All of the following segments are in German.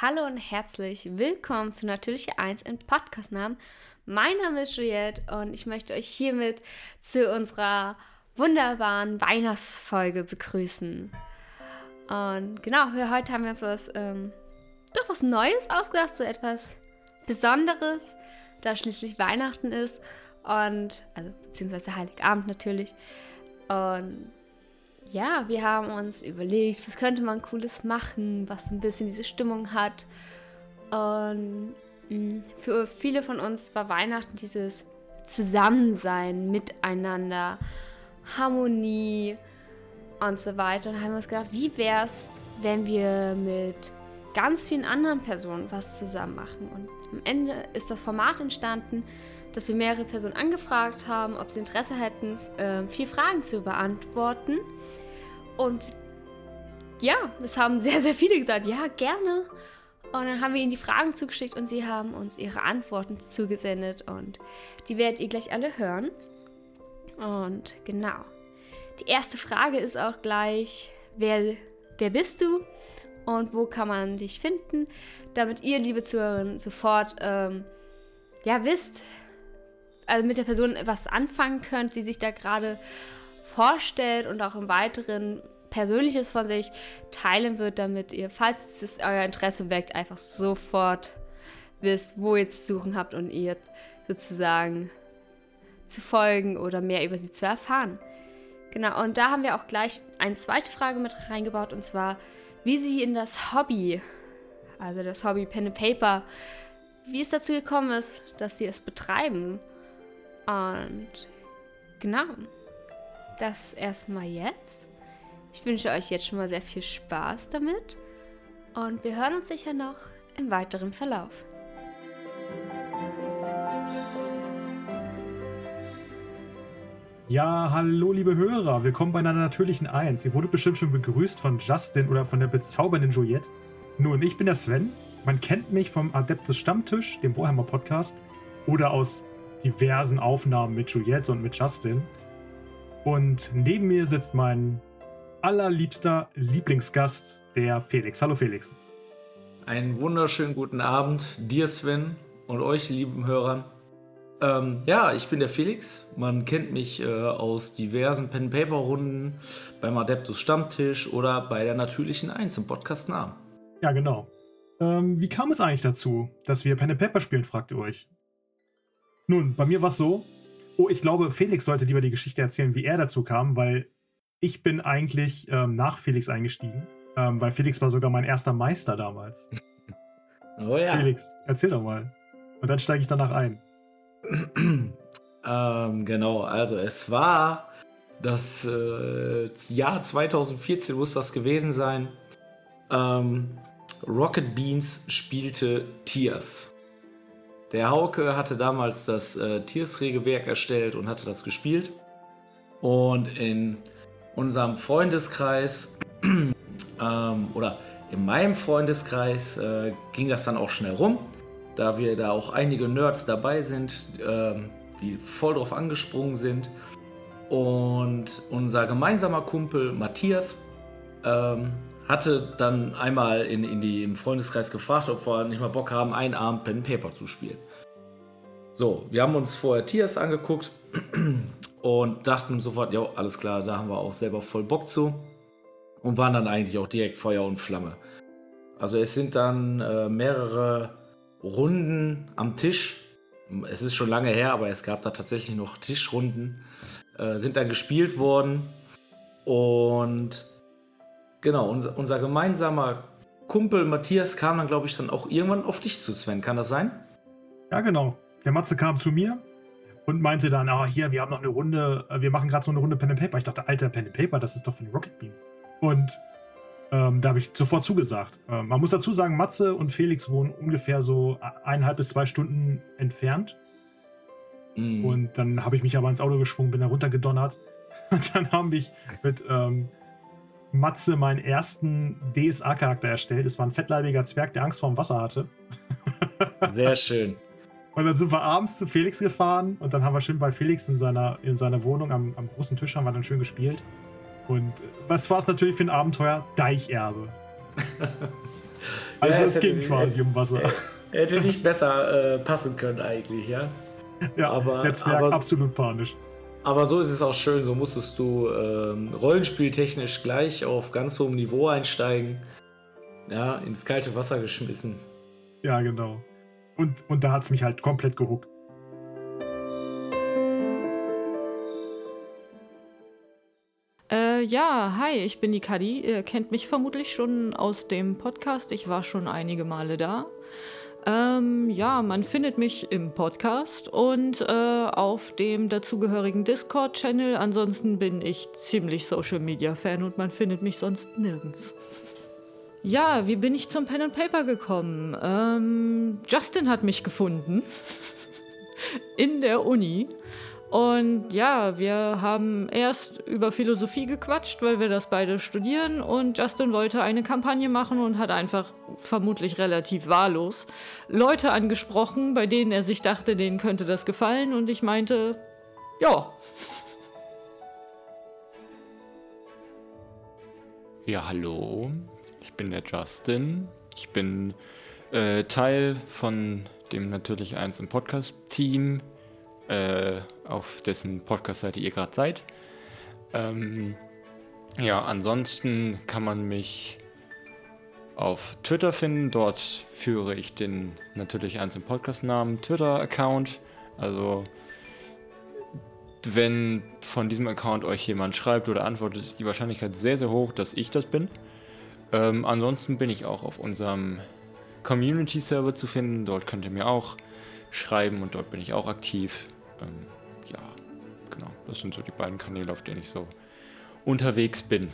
Hallo und herzlich willkommen zu Natürliche 1 im Podcastnamen. Mein Name ist Juliette und ich möchte euch hiermit zu unserer wunderbaren Weihnachtsfolge begrüßen. Und genau, für heute haben wir uns was, ähm, doch was Neues ausgedacht, so etwas Besonderes, da schließlich Weihnachten ist und, also beziehungsweise Heiligabend natürlich. Und ja, wir haben uns überlegt, was könnte man Cooles machen, was ein bisschen diese Stimmung hat. Und mh, für viele von uns war Weihnachten dieses Zusammensein, Miteinander, Harmonie und so weiter. Und haben uns gedacht, wie wäre es, wenn wir mit ganz vielen anderen Personen was zusammen machen. Und am Ende ist das Format entstanden, dass wir mehrere Personen angefragt haben, ob sie Interesse hätten, äh, vier Fragen zu beantworten. Und ja, es haben sehr, sehr viele gesagt, ja, gerne. Und dann haben wir ihnen die Fragen zugeschickt und sie haben uns ihre Antworten zugesendet. Und die werdet ihr gleich alle hören. Und genau. Die erste Frage ist auch gleich, wer, wer bist du und wo kann man dich finden, damit ihr, liebe Zuhörerinnen, sofort ähm, ja wisst, also mit der Person was anfangen könnt, die sich da gerade vorstellt und auch im Weiteren Persönliches von sich teilen wird, damit ihr, falls es euer Interesse weckt, einfach sofort wisst, wo ihr zu suchen habt und ihr sozusagen zu folgen oder mehr über sie zu erfahren. Genau, und da haben wir auch gleich eine zweite Frage mit reingebaut und zwar, wie sie in das Hobby, also das Hobby Pen and Paper, wie es dazu gekommen ist, dass sie es betreiben. Und genau, das erstmal jetzt. Ich wünsche euch jetzt schon mal sehr viel Spaß damit und wir hören uns sicher noch im weiteren Verlauf. Ja, hallo liebe Hörer, willkommen bei einer natürlichen Eins. Ihr wurdet bestimmt schon begrüßt von Justin oder von der bezaubernden Juliette. Nun, ich bin der Sven. Man kennt mich vom Adeptus Stammtisch, dem Warhammer Podcast, oder aus diversen Aufnahmen mit Juliette und mit Justin. Und neben mir sitzt mein allerliebster Lieblingsgast, der Felix. Hallo Felix. Einen wunderschönen guten Abend dir, Sven, und euch, lieben Hörern. Ähm, ja, ich bin der Felix. Man kennt mich äh, aus diversen Pen-Paper-Runden beim Adeptus Stammtisch oder bei der natürlichen Eins im Podcast Namen. Ja, genau. Ähm, wie kam es eigentlich dazu, dass wir Pen Paper spielen, fragt ihr euch. Nun, bei mir war es so. Oh, ich glaube, Felix sollte lieber die Geschichte erzählen, wie er dazu kam, weil ich bin eigentlich ähm, nach Felix eingestiegen, ähm, weil Felix war sogar mein erster Meister damals. Oh ja. Felix, erzähl doch mal. Und dann steige ich danach ein. ähm, genau, also es war das äh, Jahr 2014 muss das gewesen sein. Ähm, Rocket Beans spielte Tiers. Der Hauke hatte damals das äh, Tiers-Regelwerk erstellt und hatte das gespielt. Und in unserem Freundeskreis ähm, oder in meinem Freundeskreis äh, ging das dann auch schnell rum da wir da auch einige Nerds dabei sind, ähm, die voll drauf angesprungen sind. Und unser gemeinsamer Kumpel Matthias ähm, hatte dann einmal in, in die, im Freundeskreis gefragt, ob wir nicht mal Bock haben, einen Abend Pen Paper zu spielen. So, wir haben uns vorher Tiers angeguckt und dachten sofort, ja, alles klar, da haben wir auch selber voll Bock zu. Und waren dann eigentlich auch direkt Feuer und Flamme. Also es sind dann äh, mehrere Runden am Tisch. Es ist schon lange her, aber es gab da tatsächlich noch Tischrunden. Äh, sind dann gespielt worden. Und genau, unser, unser gemeinsamer Kumpel Matthias kam dann, glaube ich, dann auch irgendwann auf dich zu, Sven. Kann das sein? Ja, genau. Der Matze kam zu mir und meinte dann, ah, hier, wir haben noch eine Runde, äh, wir machen gerade so eine Runde Pen and Paper. Ich dachte, alter, Pen and Paper, das ist doch für die Rocket Beans. Und ähm, da habe ich sofort zugesagt. Ähm, man muss dazu sagen, Matze und Felix wohnen ungefähr so eineinhalb bis zwei Stunden entfernt. Mm. Und dann habe ich mich aber ins Auto geschwungen, bin da runtergedonnert. Und dann haben ich mit ähm, Matze meinen ersten DSA-Charakter erstellt. Es war ein fettleibiger Zwerg, der Angst vor dem Wasser hatte. Sehr schön. Und dann sind wir abends zu Felix gefahren und dann haben wir schön bei Felix in seiner, in seiner Wohnung am, am großen Tisch haben wir dann schön gespielt. Und was war es natürlich für ein Abenteuer? Deicherbe. Also Ja, es ging quasi um Wasser. Hätte nicht besser äh, passen können eigentlich, ja. Ja, aber- der Zwerg aber- absolut panisch. Aber so ist es auch schön, so musstest du ähm, rollenspieltechnisch gleich auf ganz hohem Niveau einsteigen. Ja, ins kalte Wasser geschmissen. Ja, genau. Und, und da hat es mich halt komplett gehuckt. Äh, ja, hi, ich bin die Kadi. Ihr kennt mich vermutlich schon aus dem Podcast. Ich war schon einige Male da. Ähm, ja, man findet mich im Podcast und äh, auf dem dazugehörigen Discord-Channel. Ansonsten bin ich ziemlich Social Media-Fan und man findet mich sonst nirgends. Ja, wie bin ich zum Pen and Paper gekommen? Ähm, Justin hat mich gefunden. In der Uni. Und ja, wir haben erst über Philosophie gequatscht, weil wir das beide studieren. Und Justin wollte eine Kampagne machen und hat einfach vermutlich relativ wahllos Leute angesprochen, bei denen er sich dachte, denen könnte das gefallen. Und ich meinte, ja, Ja, hallo. Ich bin der Justin. Ich bin äh, Teil von dem natürlich eins im Podcast-Team, äh, auf dessen Podcast-Seite ihr gerade seid. Ähm, ja, ansonsten kann man mich auf Twitter finden. Dort führe ich den natürlich im Podcast-Namen Twitter-Account. Also wenn von diesem Account euch jemand schreibt oder antwortet, ist die Wahrscheinlichkeit sehr, sehr hoch, dass ich das bin. Ähm, ansonsten bin ich auch auf unserem Community-Server zu finden. Dort könnt ihr mir auch schreiben und dort bin ich auch aktiv. Ähm, ja, genau. Das sind so die beiden Kanäle, auf denen ich so unterwegs bin.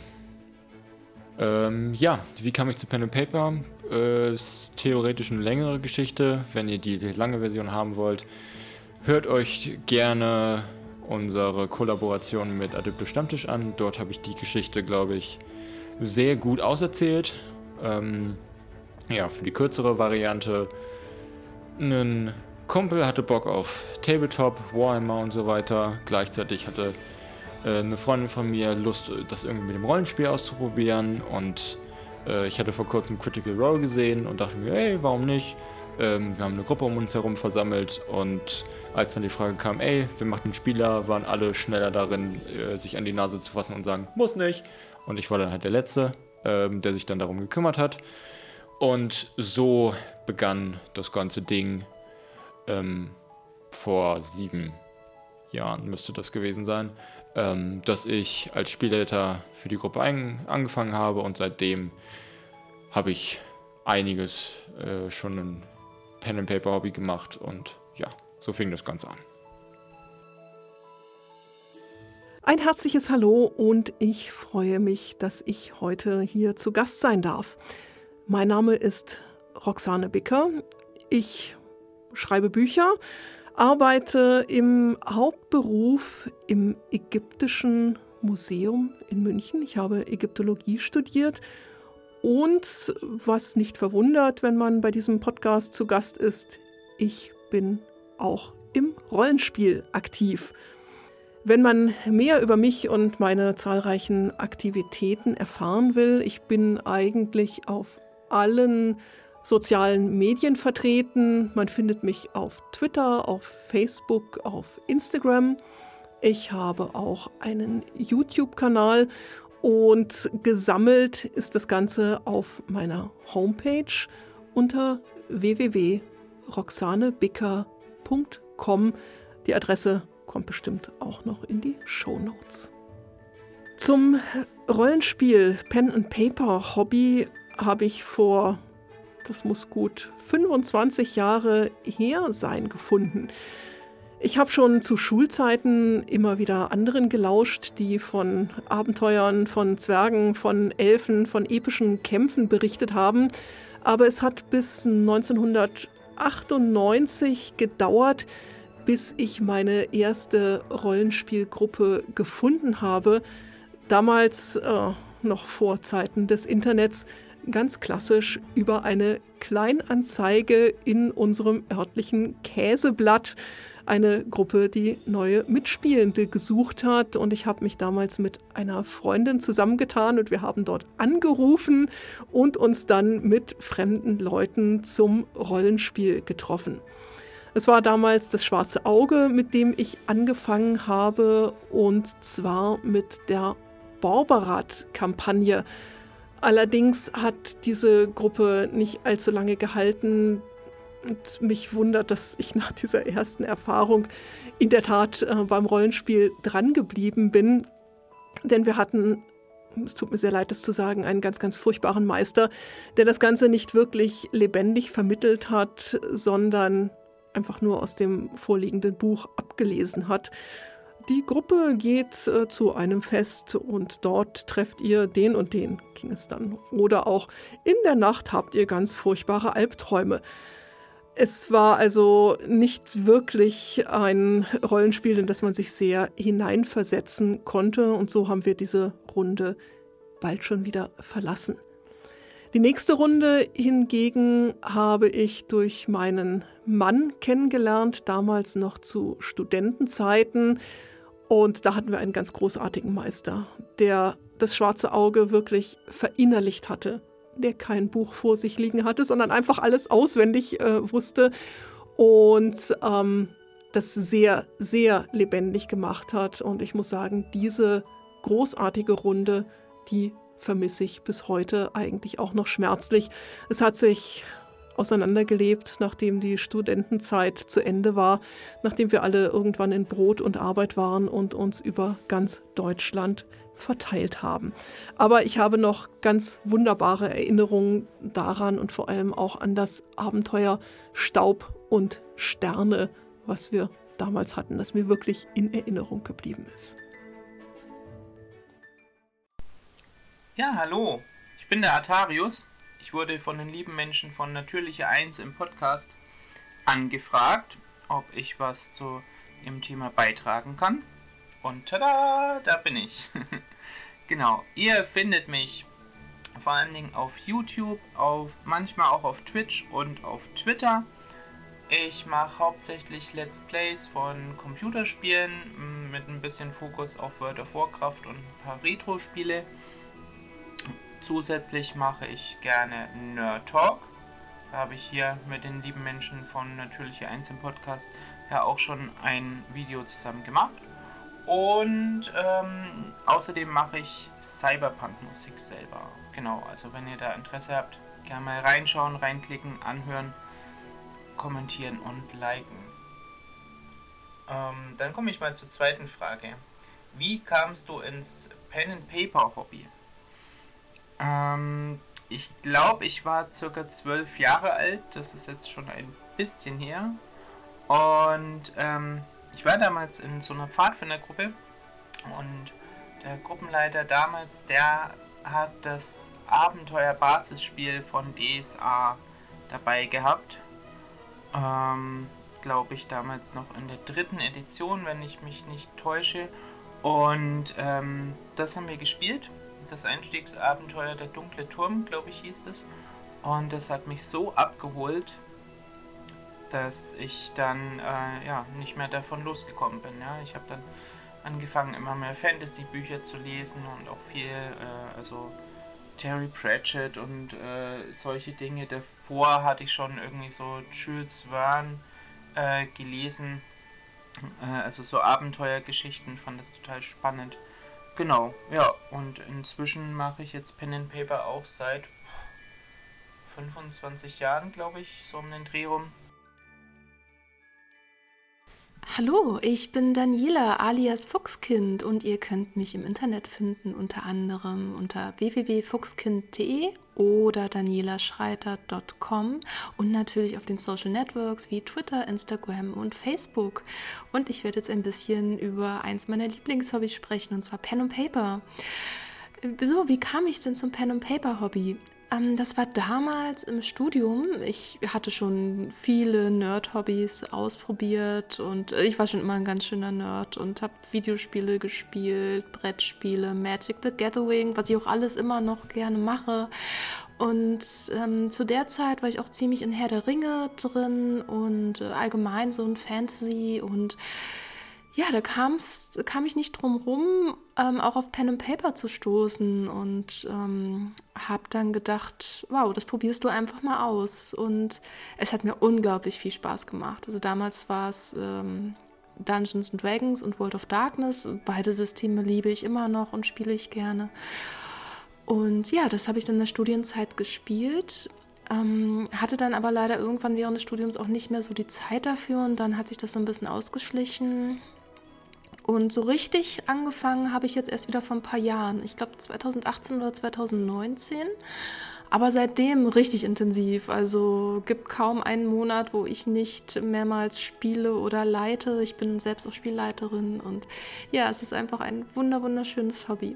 Ähm, ja, wie kam ich zu Pen and Paper? Äh, ist theoretisch eine längere Geschichte. Wenn ihr die, lange Version haben wollt, hört euch gerne unsere Kollaboration mit Adeptus Stammtisch an. Dort habe ich die Geschichte, glaube ich, sehr gut auserzählt. Ähm, ja, für die kürzere Variante. Ein Kumpel hatte Bock auf Tabletop, Warhammer und so weiter. Gleichzeitig hatte äh, eine Freundin von mir Lust, das irgendwie mit dem Rollenspiel auszuprobieren. Und äh, ich hatte vor kurzem Critical Role gesehen und dachte mir, hey, warum nicht? Ähm, wir haben eine Gruppe um uns herum versammelt und als dann die Frage kam, ey, wer macht den Spieler, waren alle schneller darin, äh, sich an die Nase zu fassen und sagen, muss nicht. Und ich war dann halt der Letzte, ähm, der sich dann darum gekümmert hat. Und so begann das ganze Ding ähm, vor sieben Jahren, müsste das gewesen sein, ähm, dass ich als Spielleiter für die Gruppe ein, angefangen habe und seitdem habe ich einiges äh, schon ein Pen and Paper Hobby gemacht und ja, so fing das Ganze an. Ein herzliches Hallo und ich freue mich, dass ich heute hier zu Gast sein darf. Mein Name ist Roxane Bicker. Ich schreibe Bücher, arbeite im Hauptberuf im Ägyptischen Museum in München. Ich habe Ägyptologie studiert und was nicht verwundert, wenn man bei diesem Podcast zu Gast ist, ich bin auch im Rollenspiel aktiv. Wenn man mehr über mich und meine zahlreichen Aktivitäten erfahren will, ich bin eigentlich auf allen sozialen Medien vertreten. Man findet mich auf Twitter, auf Facebook, auf Instagram. Ich habe auch einen YouTube-Kanal und gesammelt ist das Ganze auf meiner Homepage unter www.roxanebicker.com. Die Adresse kommt bestimmt auch noch in die Show Notes. Zum Rollenspiel Pen and Paper Hobby habe ich vor, das muss gut 25 Jahre her sein, gefunden. Ich habe schon zu Schulzeiten immer wieder anderen gelauscht, die von Abenteuern, von Zwergen, von Elfen, von epischen Kämpfen berichtet haben. Aber es hat bis 1998 gedauert, bis ich meine erste Rollenspielgruppe gefunden habe. Damals, äh, noch vor Zeiten des Internets, ganz klassisch über eine Kleinanzeige in unserem örtlichen Käseblatt. eine Gruppe, die neue Mitspielende gesucht hat. Und ich habe mich damals mit einer Freundin zusammengetan und wir haben dort angerufen und uns dann mit fremden Leuten zum Rollenspiel getroffen. Es war damals das schwarze Auge, mit dem ich angefangen habe, und zwar mit der Borberat-Kampagne. Allerdings hat diese Gruppe nicht allzu lange gehalten. Und mich wundert, dass ich nach dieser ersten Erfahrung in der Tat äh, beim Rollenspiel drangeblieben bin. Denn wir hatten, es tut mir sehr leid, das zu sagen, einen ganz, ganz furchtbaren Meister, der das Ganze nicht wirklich lebendig vermittelt hat, sondern einfach nur aus dem vorliegenden Buch abgelesen hat. Die Gruppe geht äh, zu einem Fest und dort trefft ihr den und den, ging es dann. Oder auch in der Nacht habt ihr ganz furchtbare Albträume. Es war also nicht wirklich ein Rollenspiel, in das man sich sehr hineinversetzen konnte. Und so haben wir diese Runde bald schon wieder verlassen. Die nächste Runde hingegen habe ich durch meinen Mann kennengelernt, damals noch zu Studentenzeiten. Und da hatten wir einen ganz großartigen Meister, der das schwarze Auge wirklich verinnerlicht hatte, der kein Buch vor sich liegen hatte, sondern einfach alles auswendig äh, wusste und ähm, das sehr, sehr lebendig gemacht hat. Und ich muss sagen, diese großartige Runde, die vermisse ich bis heute eigentlich auch noch schmerzlich. Es hat sich auseinandergelebt, nachdem die Studentenzeit zu Ende war, nachdem wir alle irgendwann in Brot und Arbeit waren und uns über ganz Deutschland verteilt haben. Aber ich habe noch ganz wunderbare Erinnerungen daran und vor allem auch an das Abenteuer Staub und Sterne, was wir damals hatten, das mir wirklich in Erinnerung geblieben ist. Ja, hallo, ich bin der Atarius ich wurde von den lieben Menschen von Natürliche 1 im Podcast angefragt, ob ich was zu dem Thema beitragen kann. Und tada, da bin ich. genau, ihr findet mich vor allen Dingen auf YouTube, auf manchmal auch auf Twitch und auf Twitter. Ich mache hauptsächlich Let's Plays von Computerspielen mit ein bisschen Fokus auf World of Warcraft und ein paar Retro-Spiele. Zusätzlich mache ich gerne Nerd Talk. Da habe ich hier mit den lieben Menschen von Natürliche Einzeln Podcast ja auch schon ein Video zusammen gemacht. Und ähm, außerdem mache ich Cyberpunk-Musik selber. Genau, also wenn ihr da Interesse habt, gerne mal reinschauen, reinklicken, anhören, kommentieren und liken. Ähm, dann komme ich mal zur zweiten Frage. Wie kamst du ins Pen and Paper Hobby? Ähm, ich glaube, ich war circa zwölf Jahre alt. Das ist jetzt schon ein bisschen her. Und ähm, ich war damals in so einer Pfadfindergruppe. Und der Gruppenleiter damals, der hat das Abenteuer-Basisspiel von DSA dabei gehabt. Ähm, glaube ich, damals noch in der dritten Edition, wenn ich mich nicht täusche. Und ähm, das haben wir gespielt das Einstiegsabenteuer Der dunkle Turm, glaube ich, hieß es. Und das hat mich so abgeholt, dass ich dann äh, ja, nicht mehr davon losgekommen bin. Ja. Ich habe dann angefangen, immer mehr Fantasy-Bücher zu lesen und auch viel, äh, also Terry Pratchett und äh, solche Dinge. Davor hatte ich schon irgendwie so Jules Verne äh, gelesen, äh, also so Abenteuergeschichten, fand das total spannend. Genau, ja. Und inzwischen mache ich jetzt Pen and Paper auch seit 25 Jahren, glaube ich, so um den Dreh rum. Hallo, ich bin Daniela alias Fuchskind und ihr könnt mich im Internet finden unter anderem unter www.fuchskind.de oder danielaschreiter.com und natürlich auf den Social Networks wie Twitter, Instagram und Facebook. Und ich werde jetzt ein bisschen über eins meiner Lieblingshobbys sprechen und zwar Pen und Paper. So, wie kam ich denn zum Pen und Paper Hobby? Ähm, das war damals im Studium. Ich hatte schon viele Nerd-Hobbys ausprobiert und ich war schon immer ein ganz schöner Nerd und habe Videospiele gespielt, Brettspiele, Magic the Gathering, was ich auch alles immer noch gerne mache. Und ähm, zu der Zeit war ich auch ziemlich in Herr der Ringe drin und äh, allgemein so ein Fantasy und ja, da kam's, kam ich nicht drum rum, ähm, auch auf Pen and Paper zu stoßen und ähm, habe dann gedacht, wow, das probierst du einfach mal aus. Und es hat mir unglaublich viel Spaß gemacht. Also damals war es ähm, Dungeons and Dragons und World of Darkness. Beide Systeme liebe ich immer noch und spiele ich gerne. Und ja, das habe ich dann in der Studienzeit gespielt. Ähm, hatte dann aber leider irgendwann während des Studiums auch nicht mehr so die Zeit dafür und dann hat sich das so ein bisschen ausgeschlichen. Und so richtig angefangen habe ich jetzt erst wieder vor ein paar Jahren. Ich glaube 2018 oder 2019. Aber seitdem richtig intensiv. Also gibt kaum einen Monat, wo ich nicht mehrmals spiele oder leite. Ich bin selbst auch Spielleiterin und ja, es ist einfach ein wunder wunderschönes Hobby.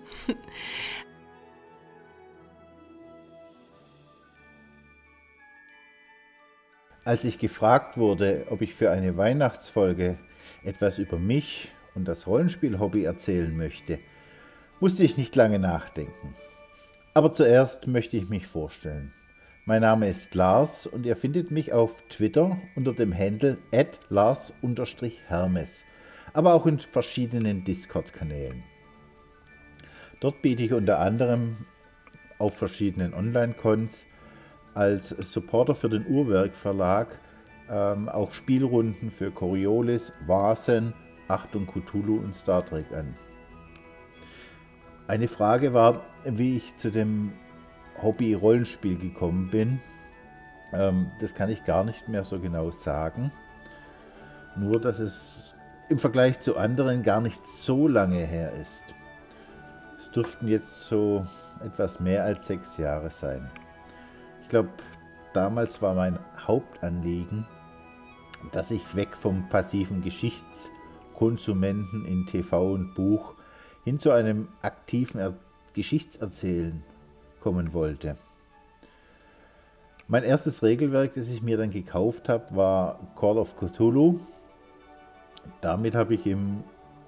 Als ich gefragt wurde, ob ich für eine Weihnachtsfolge etwas über mich und das Rollenspiel-Hobby erzählen möchte, musste ich nicht lange nachdenken. Aber zuerst möchte ich mich vorstellen. Mein Name ist Lars und ihr findet mich auf Twitter unter dem Handle lars-hermes, aber auch in verschiedenen Discord-Kanälen. Dort biete ich unter anderem auf verschiedenen Online-Cons als Supporter für den Uhrwerk Verlag ähm, auch Spielrunden für Coriolis, Vasen, Achtung Cthulhu und Star Trek an. Eine Frage war, wie ich zu dem Hobby Rollenspiel gekommen bin. Ähm, das kann ich gar nicht mehr so genau sagen. Nur, dass es im Vergleich zu anderen gar nicht so lange her ist. Es dürften jetzt so etwas mehr als sechs Jahre sein. Ich glaube, damals war mein Hauptanliegen, dass ich weg vom passiven Geschichts- Konsumenten in TV und Buch hin zu einem aktiven er Geschichtserzählen kommen wollte. Mein erstes Regelwerk, das ich mir dann gekauft habe, war Call of Cthulhu. Damit habe ich im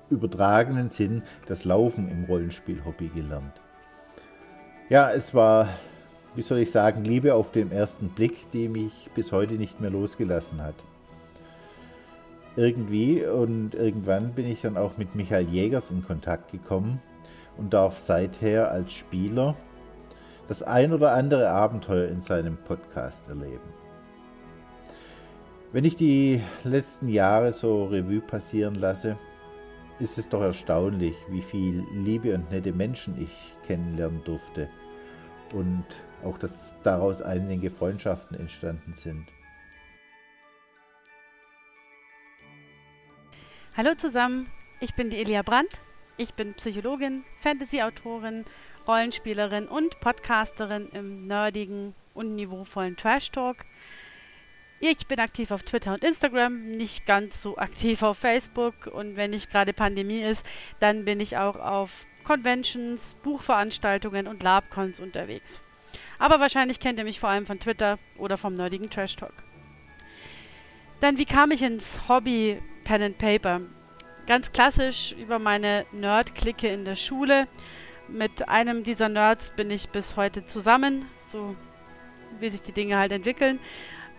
übertragenen Sinn das Laufen im Rollenspiel-Hobby gelernt. Ja, es war, wie soll ich sagen, Liebe auf den ersten Blick, die mich bis heute nicht mehr losgelassen hat irgendwie und irgendwann bin ich dann auch mit Michael Jägers in Kontakt gekommen und darf seither als Spieler das ein oder andere Abenteuer in seinem Podcast erleben. Wenn ich die letzten Jahre so Revue passieren lasse, ist es doch erstaunlich, wie viel liebe und nette Menschen ich kennenlernen durfte und auch, dass daraus einige Freundschaften entstanden sind. Hallo zusammen, ich bin die Elia Brandt. Ich bin Psychologin, Fantasy-Autorin, Rollenspielerin und Podcasterin im nerdigen und niveauvollen Trash Talk. Ich bin aktiv auf Twitter und Instagram, nicht ganz so aktiv auf Facebook und wenn nicht gerade Pandemie ist, dann bin ich auch auf Conventions, Buchveranstaltungen und Labcons unterwegs. Aber wahrscheinlich kennt ihr mich vor allem von Twitter oder vom nerdigen Trash Talk. Dann, wie kam ich ins Hobby Pen and Paper. Ganz klassisch über meine Nerd-Clique in der Schule. Mit einem dieser Nerds bin ich bis heute zusammen, so wie sich die Dinge halt entwickeln.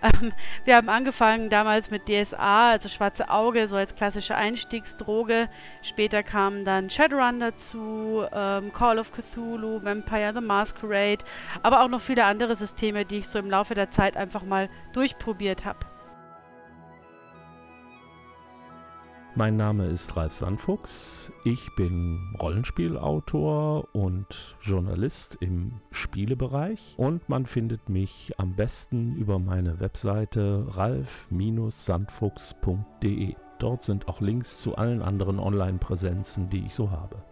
Ähm, wir haben angefangen damals mit DSA, also Schwarze Auge, so als klassische Einstiegsdroge. Später kamen dann Shadowrun dazu, ähm, Call of Cthulhu, Vampire the Masquerade, aber auch noch viele andere Systeme, die ich so im Laufe der Zeit einfach mal durchprobiert habe. Mein Name ist Ralf Sandfuchs. Ich bin Rollenspielautor und Journalist im Spielebereich und man findet mich am besten über meine Webseite ralf-sandfuchs.de. Dort sind auch Links zu allen anderen Online-Präsenzen, die ich so habe.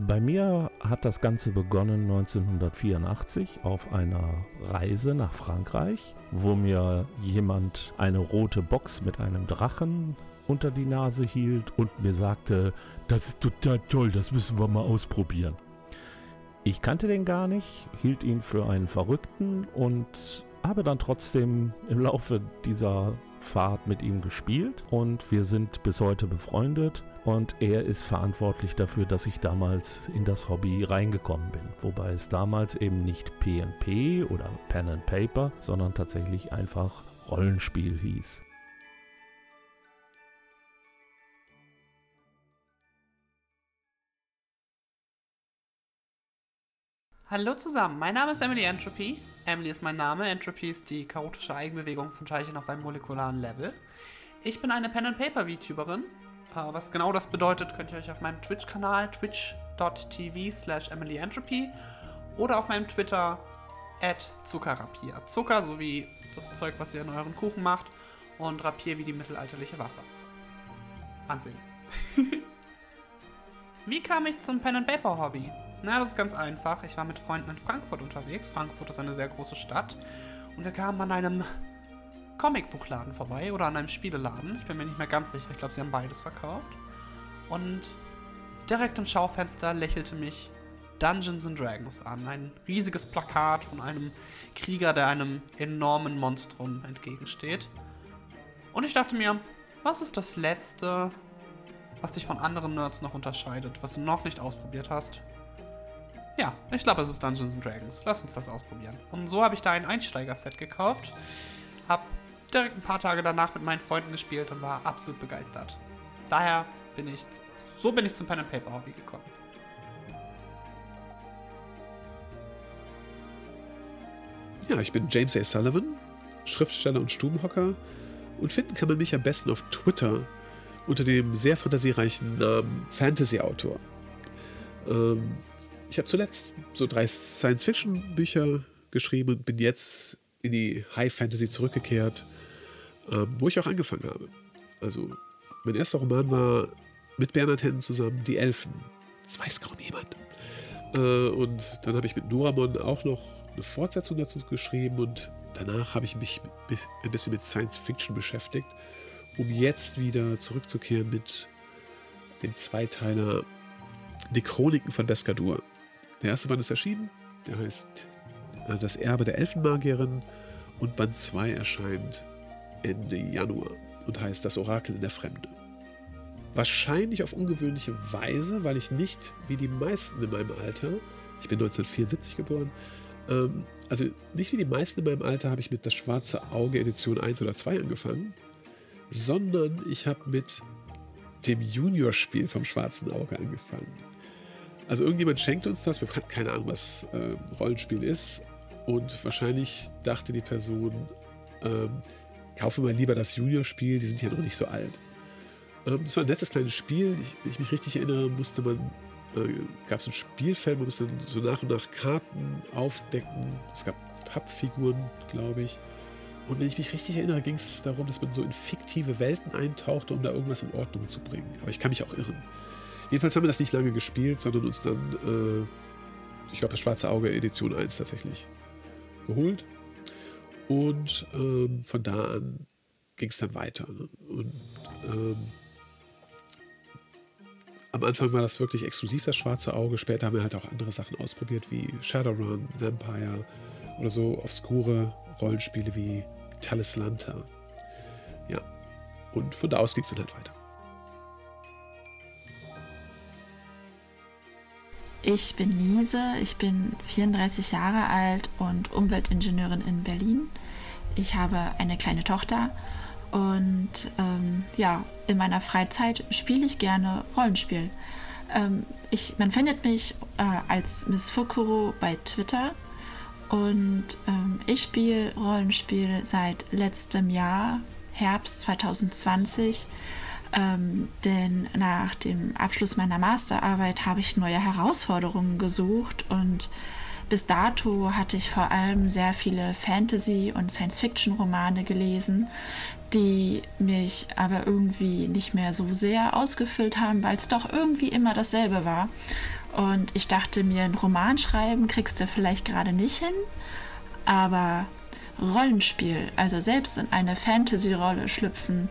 Bei mir hat das Ganze begonnen 1984 auf einer Reise nach Frankreich, wo mir jemand eine rote Box mit einem Drachen unter die Nase hielt und mir sagte, das ist total toll, das müssen wir mal ausprobieren. Ich kannte den gar nicht, hielt ihn für einen Verrückten und habe dann trotzdem im Laufe dieser Fahrt mit ihm gespielt und wir sind bis heute befreundet Und er ist verantwortlich dafür, dass ich damals in das Hobby reingekommen bin. Wobei es damals eben nicht PNP oder Pen and Paper, sondern tatsächlich einfach Rollenspiel hieß. Hallo zusammen, mein Name ist Emily Entropy. Emily ist mein Name, Entropy ist die chaotische Eigenbewegung von Teilchen auf einem molekularen Level. Ich bin eine Pen-and-Paper-VTuberin. Äh, was genau das bedeutet, könnt ihr euch auf meinem Twitch-Kanal twitch.tv slash emilyentropy oder auf meinem Twitter at Zuckerrapier. Zucker sowie das Zeug, was ihr in euren Kuchen macht und Rapier wie die mittelalterliche Waffe. Ansehen. Wie kam ich zum Pen-and-Paper-Hobby? Na, das ist ganz einfach. Ich war mit Freunden in Frankfurt unterwegs. Frankfurt ist eine sehr große Stadt. Und wir kamen an einem Comicbuchladen vorbei oder an einem Spieleladen. Ich bin mir nicht mehr ganz sicher. Ich glaube, sie haben beides verkauft. Und direkt im Schaufenster lächelte mich Dungeons and Dragons an. Ein riesiges Plakat von einem Krieger, der einem enormen Monstrum entgegensteht. Und ich dachte mir, was ist das Letzte, was dich von anderen Nerds noch unterscheidet, was du noch nicht ausprobiert hast? Ja, ich glaube, es ist Dungeons Dragons. Lass uns das ausprobieren. Und so habe ich da ein Einsteiger-Set gekauft. Hab direkt ein paar Tage danach mit meinen Freunden gespielt und war absolut begeistert. Daher bin ich, so bin ich zum Pen and Paper Hobby gekommen. Ja, ich bin James A. Sullivan, Schriftsteller und Stubenhocker. Und finden kann man mich am besten auf Twitter unter dem sehr fantasiereichen Namen Fantasy-Autor. Ähm, ich habe zuletzt so drei Science-Fiction-Bücher geschrieben und bin jetzt in die High Fantasy zurückgekehrt, ähm, wo ich auch angefangen habe. Also, mein erster Roman war mit Bernhard Hennen zusammen Die Elfen. Das weiß kaum niemand. Äh, und dann habe ich mit Noramon auch noch eine Fortsetzung dazu geschrieben und danach habe ich mich ein bisschen mit Science Fiction beschäftigt, um jetzt wieder zurückzukehren mit dem Zweiteiler Die Chroniken von Beskadur. Der erste Band ist erschienen, der heißt äh, Das Erbe der Elfenmagierin und Band 2 erscheint Ende Januar und heißt Das Orakel in der Fremde. Wahrscheinlich auf ungewöhnliche Weise, weil ich nicht wie die meisten in meinem Alter, ich bin 1974 geboren, ähm, also nicht wie die meisten in meinem Alter habe ich mit Das Schwarze Auge Edition 1 oder 2 angefangen, sondern ich habe mit dem Junior-Spiel vom Schwarzen Auge angefangen. Also irgendjemand schenkt uns das, wir haben keine Ahnung, was äh, Rollenspiel ist. Und wahrscheinlich dachte die Person, ähm, kaufe mal lieber das Junior-Spiel, die sind ja noch nicht so alt. Ähm, das war ein nettes kleines Spiel. Ich, wenn ich mich richtig erinnere, musste man, äh, gab es ein Spielfeld, man musste so nach und nach Karten aufdecken. Es gab Pappfiguren, glaube ich. Und wenn ich mich richtig erinnere, ging es darum, dass man so in fiktive Welten eintauchte, um da irgendwas in Ordnung zu bringen. Aber ich kann mich auch irren. Jedenfalls haben wir das nicht lange gespielt, sondern uns dann, äh, ich glaube, das Schwarze Auge Edition 1 tatsächlich geholt. Und ähm, von da an ging es dann weiter. Ne? Und ähm, am Anfang war das wirklich exklusiv das Schwarze Auge. Später haben wir halt auch andere Sachen ausprobiert, wie Shadowrun, Vampire oder so obskure Rollenspiele wie Talislanta. Ja. Und von da aus ging es dann halt weiter. Ich bin Lise, ich bin 34 Jahre alt und Umweltingenieurin in Berlin. Ich habe eine kleine Tochter und ähm, ja, in meiner Freizeit spiele ich gerne Rollenspiel. Ähm, ich, man findet mich äh, als Miss Fukuro bei Twitter und ähm, ich spiele Rollenspiel seit letztem Jahr, Herbst 2020 ähm, denn nach dem Abschluss meiner Masterarbeit habe ich neue Herausforderungen gesucht und bis dato hatte ich vor allem sehr viele Fantasy- und Science-Fiction-Romane gelesen, die mich aber irgendwie nicht mehr so sehr ausgefüllt haben, weil es doch irgendwie immer dasselbe war. Und ich dachte mir, ein Roman schreiben kriegst du vielleicht gerade nicht hin, aber Rollenspiel, also selbst in eine Fantasy-Rolle schlüpfen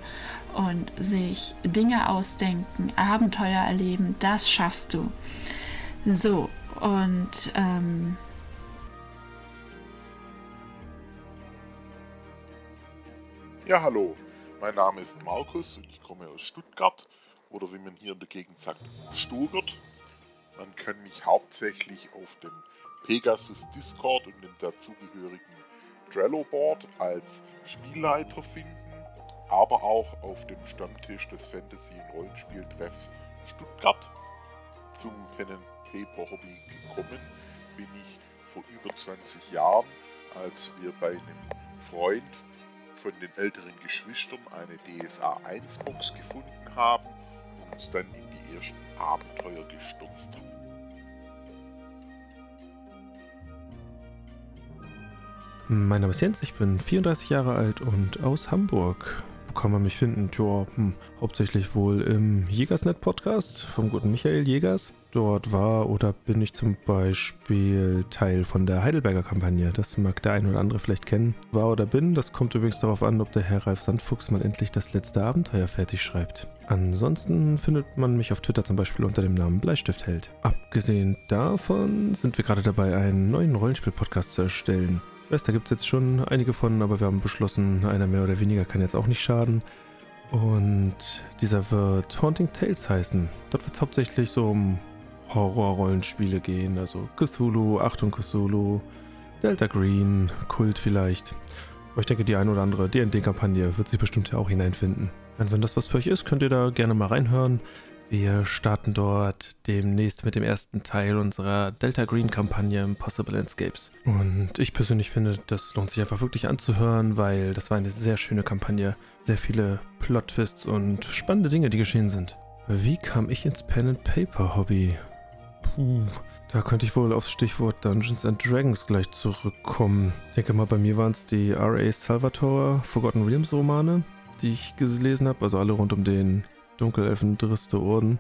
und sich Dinge ausdenken, Abenteuer erleben, das schaffst du. So, und ähm, Ja, hallo. Mein Name ist Markus und ich komme aus Stuttgart oder wie man hier in der Gegend sagt, Stugert. Man kann mich hauptsächlich auf dem Pegasus Discord und dem dazugehörigen Trello-Board als Spielleiter finden, aber auch auf dem Stammtisch des Fantasy- und Rollenspieltreffs Stuttgart. Zum Pen and Paper Hobby gekommen bin ich vor über 20 Jahren, als wir bei einem Freund von den älteren Geschwistern eine DSA 1 Box gefunden haben und uns dann in die ersten Abenteuer gestürzt haben. Mein Name ist Jens, ich bin 34 Jahre alt und aus Hamburg. Kann man mich finden? Tja, hm, hauptsächlich wohl im Jägersnet-Podcast vom guten Michael Jägers. Dort war oder bin ich zum Beispiel Teil von der Heidelberger Kampagne. Das mag der ein oder andere vielleicht kennen. War oder bin, das kommt übrigens darauf an, ob der Herr Ralf Sandfuchs mal endlich das letzte Abenteuer fertig schreibt. Ansonsten findet man mich auf Twitter zum Beispiel unter dem Namen Bleistiftheld. Abgesehen davon sind wir gerade dabei, einen neuen Rollenspiel-Podcast zu erstellen. Ich weiß, da gibt es jetzt schon einige von, aber wir haben beschlossen, einer mehr oder weniger kann jetzt auch nicht schaden. Und dieser wird Haunting Tales heißen. Dort wird es hauptsächlich so um Horror-Rollenspiele gehen, also Cthulhu, Achtung Cthulhu, Delta Green, Kult vielleicht. Aber ich denke, die ein oder andere D&D-Kampagne wird sich bestimmt ja auch hineinfinden. Und wenn das was für euch ist, könnt ihr da gerne mal reinhören. Wir starten dort demnächst mit dem ersten Teil unserer Delta Green Kampagne Impossible Landscapes. Und ich persönlich finde, das lohnt sich einfach wirklich anzuhören, weil das war eine sehr schöne Kampagne. Sehr viele Plot-Twists und spannende Dinge, die geschehen sind. Wie kam ich ins Pen and Paper Hobby? Puh, da könnte ich wohl aufs Stichwort Dungeons and Dragons gleich zurückkommen. Ich denke mal, bei mir waren es die R.A. Salvatore Forgotten Realms Romane, die ich gelesen habe, also alle rund um den Dunkelelfen Driste Orden.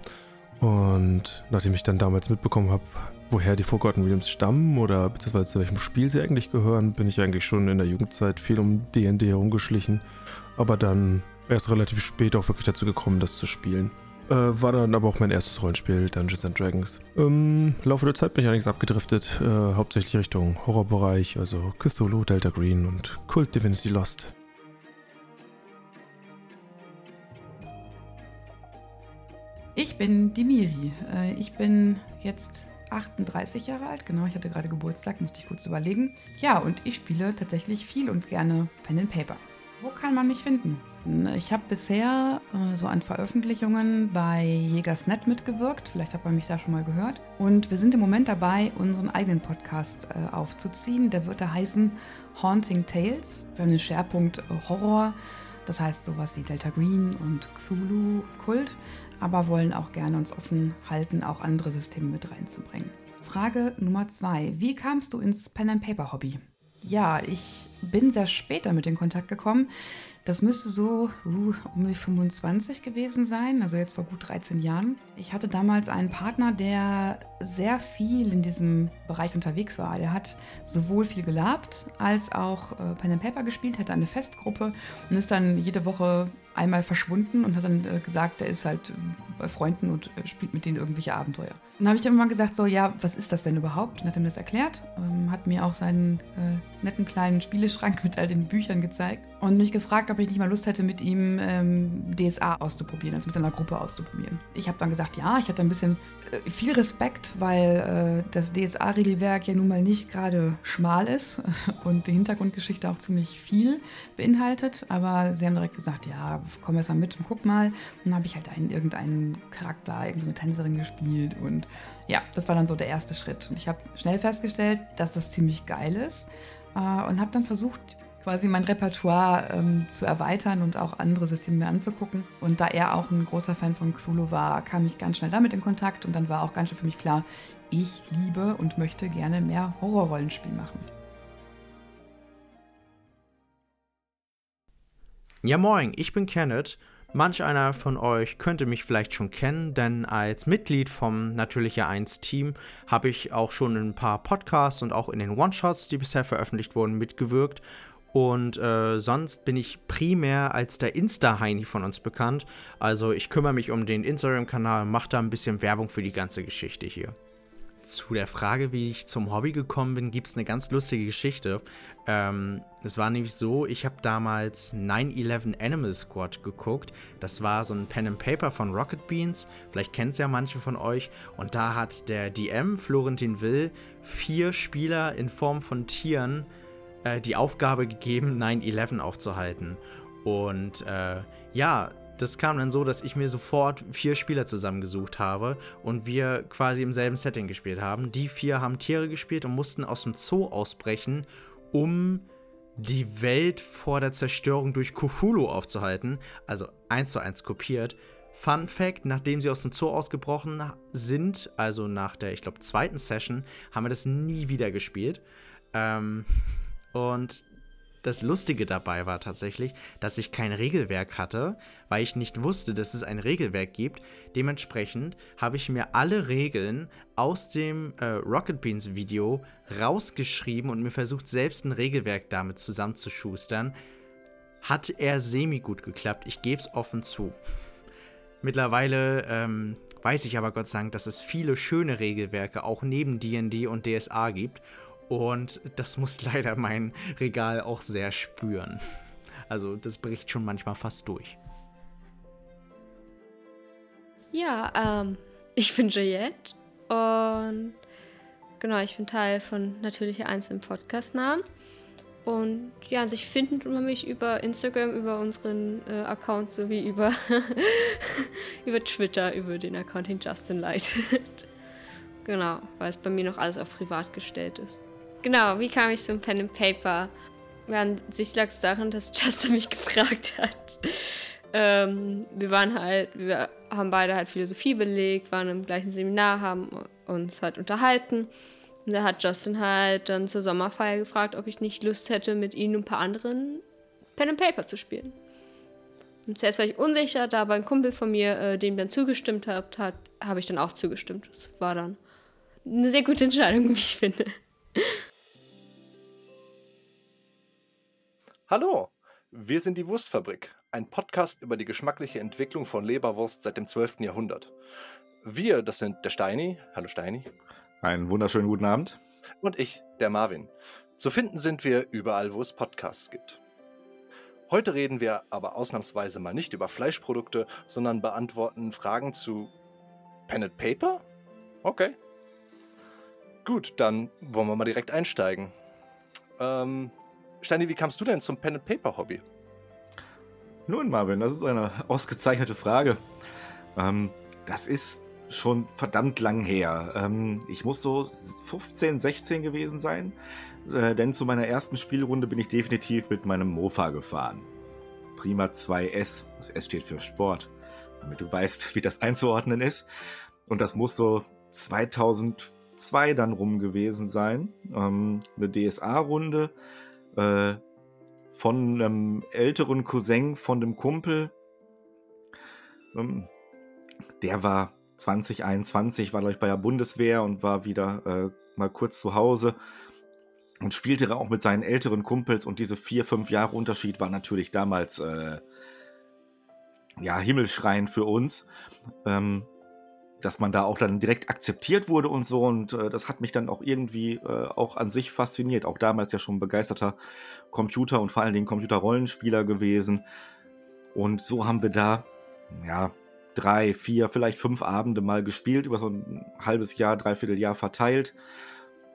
Und nachdem ich dann damals mitbekommen habe, woher die Forgotten Realms stammen oder beziehungsweise zu welchem Spiel sie eigentlich gehören, bin ich eigentlich schon in der Jugendzeit viel um D&D herumgeschlichen. Aber dann erst relativ spät auch wirklich dazu gekommen, das zu spielen. Äh, war dann aber auch mein erstes Rollenspiel, Dungeons and Dragons. Im Laufe der Zeit bin ich allerdings abgedriftet, äh, hauptsächlich Richtung Horrorbereich, also Cthulhu, Delta Green und Cult Divinity Lost. Ich bin die Miri. Äh, Ich bin jetzt 38 Jahre alt, genau, ich hatte gerade Geburtstag, musste ich kurz überlegen. Ja, und ich spiele tatsächlich viel und gerne Pen and Paper. Wo kann man mich finden? Ich habe bisher äh, so an Veröffentlichungen bei Jägersnet mitgewirkt. Vielleicht hat man mich da schon mal gehört. Und wir sind im Moment dabei, unseren eigenen Podcast äh, aufzuziehen. Der wird da heißen Haunting Tales. Wir haben den Schwerpunkt Horror. Das heißt sowas wie Delta Green und Cthulhu, Kult. Aber wollen auch gerne uns offen halten, auch andere Systeme mit reinzubringen. Frage Nummer zwei. Wie kamst du ins Pen and Paper Hobby? Ja, ich bin sehr spät damit in Kontakt gekommen. Das müsste so uh, um die 25 gewesen sein, also jetzt vor gut 13 Jahren. Ich hatte damals einen Partner, der sehr viel in diesem Bereich unterwegs war. Der hat sowohl viel gelabt als auch äh, Pen and Paper gespielt, hatte eine Festgruppe und ist dann jede Woche einmal verschwunden und hat dann äh, gesagt, er ist halt äh, bei Freunden und äh, spielt mit denen irgendwelche Abenteuer. Dann habe ich immer mal gesagt, so, ja, was ist das denn überhaupt? Und hat ihm das erklärt, ähm, hat mir auch seinen äh, netten kleinen Spieleschrank mit all den Büchern gezeigt und mich gefragt, ob ich nicht mal Lust hätte, mit ihm ähm, DSA auszuprobieren, also mit seiner Gruppe auszuprobieren. Ich habe dann gesagt, ja, ich hatte ein bisschen äh, viel Respekt, weil äh, das DSA-Regelwerk ja nun mal nicht gerade schmal ist und die Hintergrundgeschichte auch ziemlich viel beinhaltet, aber sie haben direkt gesagt, ja, komm erst mal mit und guck mal. Und dann habe ich halt einen, irgendeinen Charakter, irgendeine Tänzerin gespielt und ja, das war dann so der erste Schritt. Und ich habe schnell festgestellt, dass das ziemlich geil ist äh, und habe dann versucht, quasi mein Repertoire ähm, zu erweitern und auch andere Systeme mir anzugucken. Und da er auch ein großer Fan von Cthulhu war, kam ich ganz schnell damit in Kontakt und dann war auch ganz schnell für mich klar, ich liebe und möchte gerne mehr Horrorrollenspiel machen. Ja moin, ich bin Kenneth. Manch einer von euch könnte mich vielleicht schon kennen, denn als Mitglied vom Natürliche 1 Team habe ich auch schon in ein paar Podcasts und auch in den One-Shots, die bisher veröffentlicht wurden, mitgewirkt. Und äh, sonst bin ich primär als der Insta-Heini von uns bekannt. Also ich kümmere mich um den Instagram-Kanal und mache da ein bisschen Werbung für die ganze Geschichte hier. Zu der Frage, wie ich zum Hobby gekommen bin, gibt es eine ganz lustige Geschichte. Ähm, es war nämlich so, ich habe damals 9-11 Animal Squad geguckt. Das war so ein Pen and Paper von Rocket Beans. Vielleicht kennt es ja manche von euch. Und da hat der DM, Florentin Will, vier Spieler in Form von Tieren äh, die Aufgabe gegeben, 9-11 aufzuhalten. Und äh, ja, das kam dann so, dass ich mir sofort vier Spieler zusammengesucht habe und wir quasi im selben Setting gespielt haben. Die vier haben Tiere gespielt und mussten aus dem Zoo ausbrechen, um die Welt vor der Zerstörung durch Cthulhu aufzuhalten. Also eins zu eins kopiert. Fun Fact: Nachdem sie aus dem Zoo ausgebrochen sind, also nach der, ich glaube, zweiten Session, haben wir das nie wieder gespielt. Ähm, und das Lustige dabei war tatsächlich, dass ich kein Regelwerk hatte, weil ich nicht wusste, dass es ein Regelwerk gibt. Dementsprechend habe ich mir alle Regeln aus dem äh, Rocket Beans Video rausgeschrieben und mir versucht, selbst ein Regelwerk damit zusammenzuschustern. Hat er semi gut geklappt, ich gebe es offen zu. Mittlerweile ähm, weiß ich aber Gott sei Dank, dass es viele schöne Regelwerke auch neben DD und DSA gibt und das muss leider mein Regal auch sehr spüren. Also das bricht schon manchmal fast durch. Ja, ähm, ich bin Juliette und genau, ich bin Teil von Natürliche Eins im Podcast-Namen. Und ja, sich finden tut man mich über Instagram, über unseren äh, Account sowie über, über Twitter, über den Account, den Justin leitet. genau, weil es bei mir noch alles auf privat gestellt ist. Genau, wie kam ich zum Pen and Paper? Ja, sich lag es darin, dass Justin mich gefragt hat. Ähm, wir waren halt, wir haben beide halt Philosophie belegt, waren im gleichen Seminar, haben uns halt unterhalten. Und da hat Justin halt dann zur Sommerfeier gefragt, ob ich nicht Lust hätte, mit ihm und ein paar anderen Pen and Paper zu spielen. Und zuerst war ich unsicher, da aber ein Kumpel von mir äh, dem dann zugestimmt hat, hat habe ich dann auch zugestimmt. Das war dann eine sehr gute Entscheidung, wie ich finde. Hallo, wir sind die Wurstfabrik, ein Podcast über die geschmackliche Entwicklung von Leberwurst seit dem 12. Jahrhundert. Wir, das sind der Steini. Hallo Steini. Einen wunderschönen guten Abend. Und ich, der Marvin. Zu finden sind wir überall, wo es Podcasts gibt. Heute reden wir aber ausnahmsweise mal nicht über Fleischprodukte, sondern beantworten Fragen zu Pen and Paper? Okay. Gut, dann wollen wir mal direkt einsteigen. Ähm, Steini, wie kamst du denn zum Pen and Paper Hobby? Nun, Marvin, das ist eine ausgezeichnete Frage. Ähm, das ist schon verdammt lang her. Ähm, ich muss so 15, 16 gewesen sein, äh, denn zu meiner ersten Spielrunde bin ich definitiv mit meinem Mofa gefahren. Prima 2S. Das S steht für Sport, damit du weißt, wie das einzuordnen ist. Und das muss so 2002 dann rum gewesen sein. Ähm, eine DSA-Runde äh, von einem älteren Cousin von dem Kumpel. Ähm, der war 2021, war ich bei der Bundeswehr und war wieder äh, mal kurz zu Hause und spielte auch mit seinen älteren Kumpels und diese vier, fünf Jahre Unterschied war natürlich damals äh, ja himmelschreiend für uns. Ähm, dass man da auch dann direkt akzeptiert wurde und so. Und äh, das hat mich dann auch irgendwie äh, auch an sich fasziniert. Auch damals ja schon begeisterter Computer und vor allen Dingen Computerrollenspieler gewesen. Und so haben wir da, ja, drei, vier, vielleicht fünf Abende mal gespielt, über so ein halbes Jahr, dreiviertel Jahr verteilt.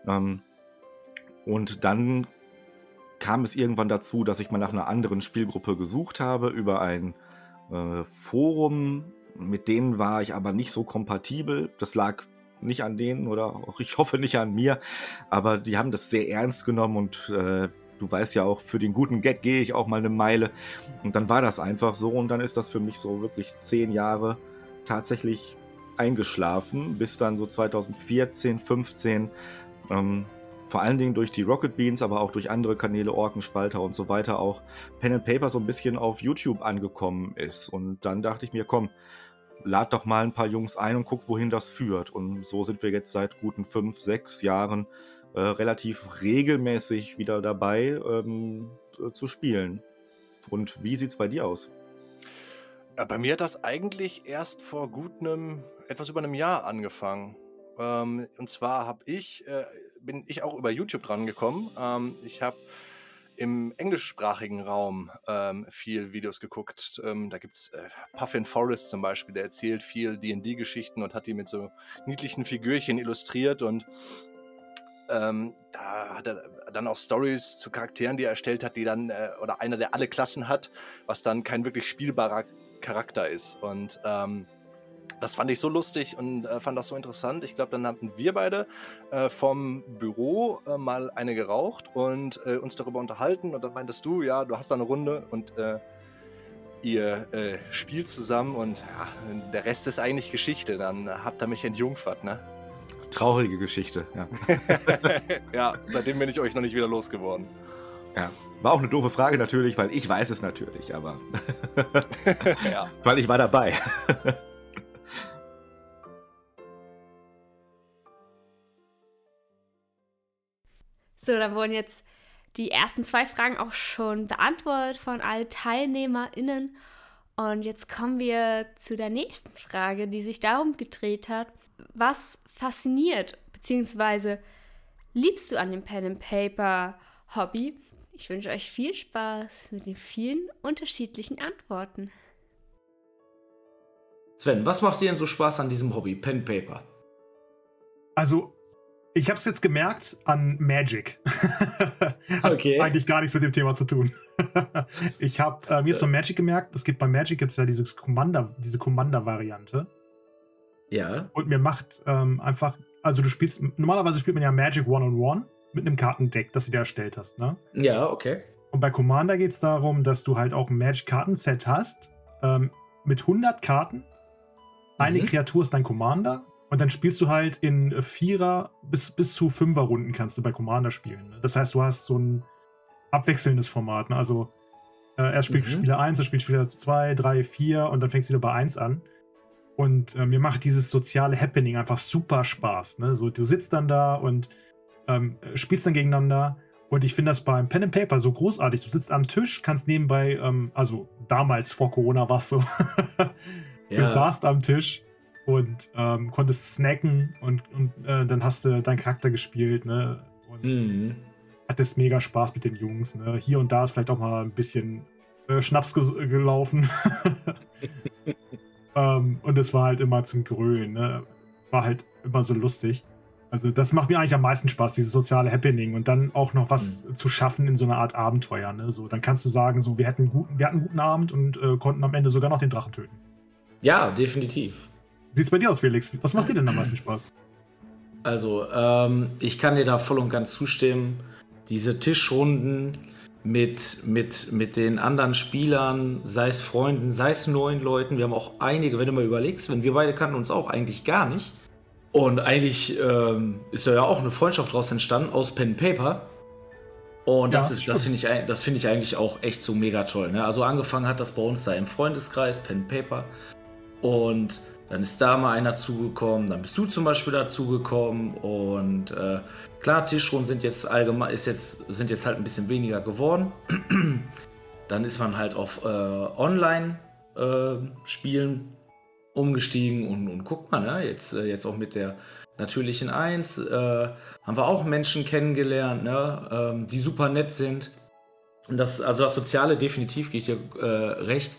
Ähm, und dann kam es irgendwann dazu, dass ich mal nach einer anderen Spielgruppe gesucht habe, über ein äh, Forum mit denen war ich aber nicht so kompatibel. Das lag nicht an denen oder auch ich hoffe nicht an mir. Aber die haben das sehr ernst genommen und äh, du weißt ja auch, für den guten Gag gehe ich auch mal eine Meile. Und dann war das einfach so und dann ist das für mich so wirklich zehn Jahre tatsächlich eingeschlafen, bis dann so 2014, 15. Ähm, vor allen Dingen durch die Rocket Beans, aber auch durch andere Kanäle, Orkenspalter und so weiter auch Pen and Paper so ein bisschen auf YouTube angekommen ist. Und dann dachte ich mir, komm, lad doch mal ein paar Jungs ein und guck, wohin das führt. Und so sind wir jetzt seit guten fünf, sechs Jahren äh, relativ regelmäßig wieder dabei ähm, äh, zu spielen. Und wie sieht's bei dir aus? Bei mir hat das eigentlich erst vor gut einem, etwas über einem Jahr angefangen. Ähm, und zwar habe ich, äh, bin ich auch über YouTube dran gekommen. Ähm, ich habe im englischsprachigen Raum ähm, viel Videos geguckt. Ähm, da gibt es äh, Puffin Forest zum Beispiel, der erzählt viel DD-Geschichten und hat die mit so niedlichen Figürchen illustriert und ähm, da hat er dann auch Stories zu Charakteren, die er erstellt hat, die dann, äh, oder einer, der alle Klassen hat, was dann kein wirklich spielbarer Charakter ist. Und ähm, das fand ich so lustig und äh, fand das so interessant. Ich glaube, dann hatten wir beide äh, vom Büro äh, mal eine geraucht und äh, uns darüber unterhalten. Und dann meintest du, ja, du hast da eine Runde und äh, ihr äh, spielt zusammen und ja, der Rest ist eigentlich Geschichte. Dann habt ihr mich entjungfert, ne? Traurige Geschichte, ja. ja, seitdem bin ich euch noch nicht wieder losgeworden. Ja, war auch eine doofe Frage natürlich, weil ich weiß es natürlich, aber ja. weil ich war dabei. So, dann wurden jetzt die ersten zwei Fragen auch schon beantwortet von allen TeilnehmerInnen. Und jetzt kommen wir zu der nächsten Frage, die sich darum gedreht hat, was fasziniert bzw. liebst du an dem Pen and Paper Hobby? Ich wünsche euch viel Spaß mit den vielen unterschiedlichen Antworten. Sven, was macht dir denn so Spaß an diesem Hobby, Pen and Paper? Also, ich habe es jetzt gemerkt an Magic. Hat Okay. eigentlich gar nichts mit dem Thema zu tun. ich habe äh, mir jetzt bei Magic gemerkt, es gibt bei Magic gibt es ja dieses Commander, diese Commander-Variante. Ja. Und mir macht ähm, einfach, also du spielst, normalerweise spielt man ja Magic One-on-One mit einem Kartendeck, das du dir erstellt hast, ne? Ja, okay. Und bei Commander geht es darum, dass du halt auch ein Magic-Kartenset hast ähm, mit 100 Karten. Eine Mhm. Kreatur ist dein Commander. Und dann spielst du halt in äh, Vierer bis, bis zu Fünfer-Runden kannst du bei Commander spielen. Ne? Das heißt, du hast so ein abwechselndes Format. Ne? Also äh, erst spielt Mhm. Spieler 1, dann spielt Spieler 2, 3, 4 und dann fängst du wieder bei 1 an. Und äh, mir macht dieses soziale Happening einfach super Spaß. Ne? So, du sitzt dann da und ähm, spielst dann gegeneinander. Und ich finde das beim Pen and Paper so großartig. Du sitzt am Tisch, kannst nebenbei, ähm, also damals vor Corona war es so, du Ja. saßt am Tisch und ähm, konntest snacken und, und äh, dann hast du deinen Charakter gespielt. Ne? Und Mhm. hattest mega Spaß mit den Jungs. Ne? Hier und da ist vielleicht auch mal ein bisschen äh, Schnaps gelaufen. ähm, und es war halt immer zum Grölen. Ne? War halt immer so lustig. Also das macht mir eigentlich am meisten Spaß, dieses soziale Happening und dann auch noch was zu schaffen in so einer Art Abenteuer. Ne? So, dann kannst du sagen, so wir hatten einen guten, wir hatten einen guten Abend und äh, konnten am Ende sogar noch den Drachen töten. Ja, definitiv. Sieht's bei dir aus, Felix? Was macht dir denn am meisten Spaß? Also, ähm, ich kann dir da voll und ganz zustimmen. Diese Tischrunden mit, mit, mit den anderen Spielern, sei es Freunden, sei es neuen Leuten. Wir haben auch einige, wenn du mal überlegst, wenn wir beide kannten uns auch eigentlich gar nicht. Und eigentlich ähm, ist ja auch eine Freundschaft daraus entstanden aus Pen and Paper. Und das, Ja, ist, das finde ich, das finde ich eigentlich auch echt so mega toll. Ne? Also angefangen hat das bei uns da im Freundeskreis, Pen and Paper. Und dann ist da mal einer zugekommen, dann bist du zum Beispiel dazugekommen und äh, klar, Tischrunden sind jetzt allgemein, ist jetzt, sind jetzt halt ein bisschen weniger geworden. dann ist man halt auf äh, Online-Spielen umgestiegen und, und guck mal, ne? jetzt, äh, jetzt auch mit der natürlichen Eins äh, haben wir auch Menschen kennengelernt, ne? ähm, die super nett sind. Und das, also das Soziale definitiv, gehe ich dir äh, recht,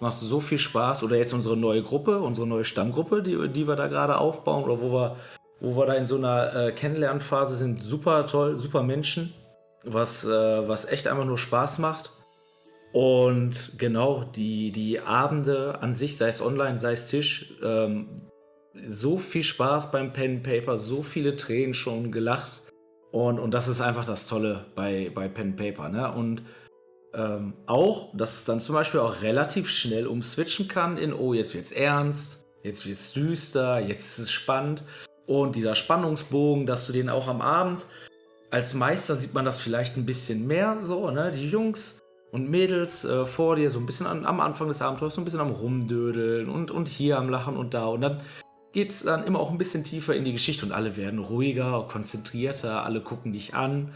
macht so viel Spaß. Oder jetzt unsere neue Gruppe, unsere neue Stammgruppe, die, die wir da gerade aufbauen oder wo wir, wo wir da in so einer äh, Kennenlernphase sind, super toll, super Menschen, was, äh, was echt einfach nur Spaß macht. Und genau, die, die Abende an sich, sei es online, sei es Tisch, ähm, so viel Spaß beim Pen Paper, so viele Tränen schon gelacht. Und, und das ist einfach das Tolle bei, bei Pen Paper. Ne? Und ähm, auch, dass es dann zum Beispiel auch relativ schnell umswitchen kann in, oh, jetzt wird's ernst, jetzt wird's düster, jetzt ist es spannend. Und dieser Spannungsbogen, dass du den auch am Abend, als Meister sieht man das vielleicht ein bisschen mehr so, ne? Die Jungs und Mädels äh, vor dir so ein bisschen an, am Anfang des Abenteuers so ein bisschen am Rumdödeln und, und hier am Lachen und da. Und dann geht es dann immer auch ein bisschen tiefer in die Geschichte und alle werden ruhiger, konzentrierter, alle gucken dich an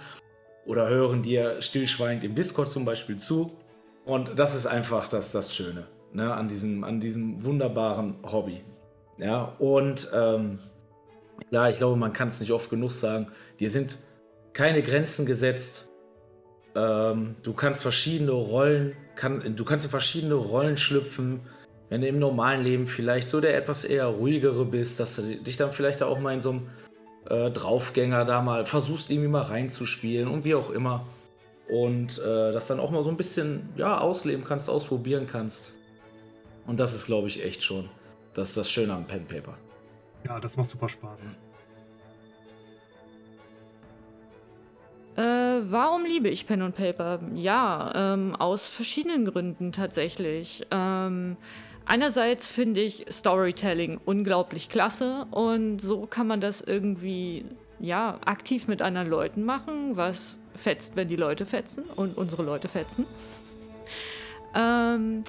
oder hören dir stillschweigend im Discord zum Beispiel zu. Und das ist einfach das, das Schöne ne, an, diesem, an diesem wunderbaren Hobby. Ja, und ähm, Ja, ich glaube, man kann es nicht oft genug sagen. Dir sind keine Grenzen gesetzt. Ähm, du kannst verschiedene Rollen, kann, du kannst in verschiedene Rollen schlüpfen. Wenn du im normalen Leben vielleicht so der etwas eher ruhigere bist, dass du dich dann vielleicht auch mal in so einem äh, Draufgänger da mal versuchst, irgendwie mal reinzuspielen und wie auch immer. Und äh, das dann auch mal so ein bisschen ja, ausleben kannst, ausprobieren kannst. Und das ist, glaube ich, echt schon. Das ist das Schöne am Pen Paper. Ja, das macht super Spaß. Äh, warum liebe ich Pen und Paper? Ja, ähm, aus verschiedenen Gründen tatsächlich. Ähm, einerseits finde ich Storytelling unglaublich klasse und so kann man das irgendwie ja aktiv mit anderen Leuten machen, was fetzt, wenn die Leute fetzen und unsere Leute fetzen. ähm,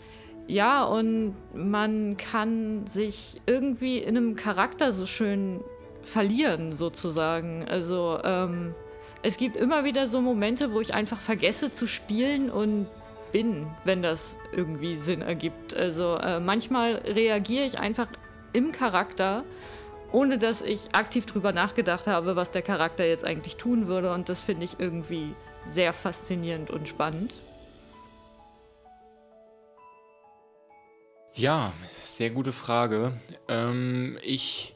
ja, und man kann sich irgendwie in einem Charakter so schön verlieren, sozusagen. Also, ähm, es gibt immer wieder so Momente, wo ich einfach vergesse zu spielen und bin, wenn das irgendwie Sinn ergibt. Also, äh, manchmal reagiere ich einfach im Charakter, ohne dass ich aktiv drüber nachgedacht habe, was der Charakter jetzt eigentlich tun würde. Und das finde ich irgendwie sehr faszinierend und spannend. Ja, sehr gute Frage. Ähm, ich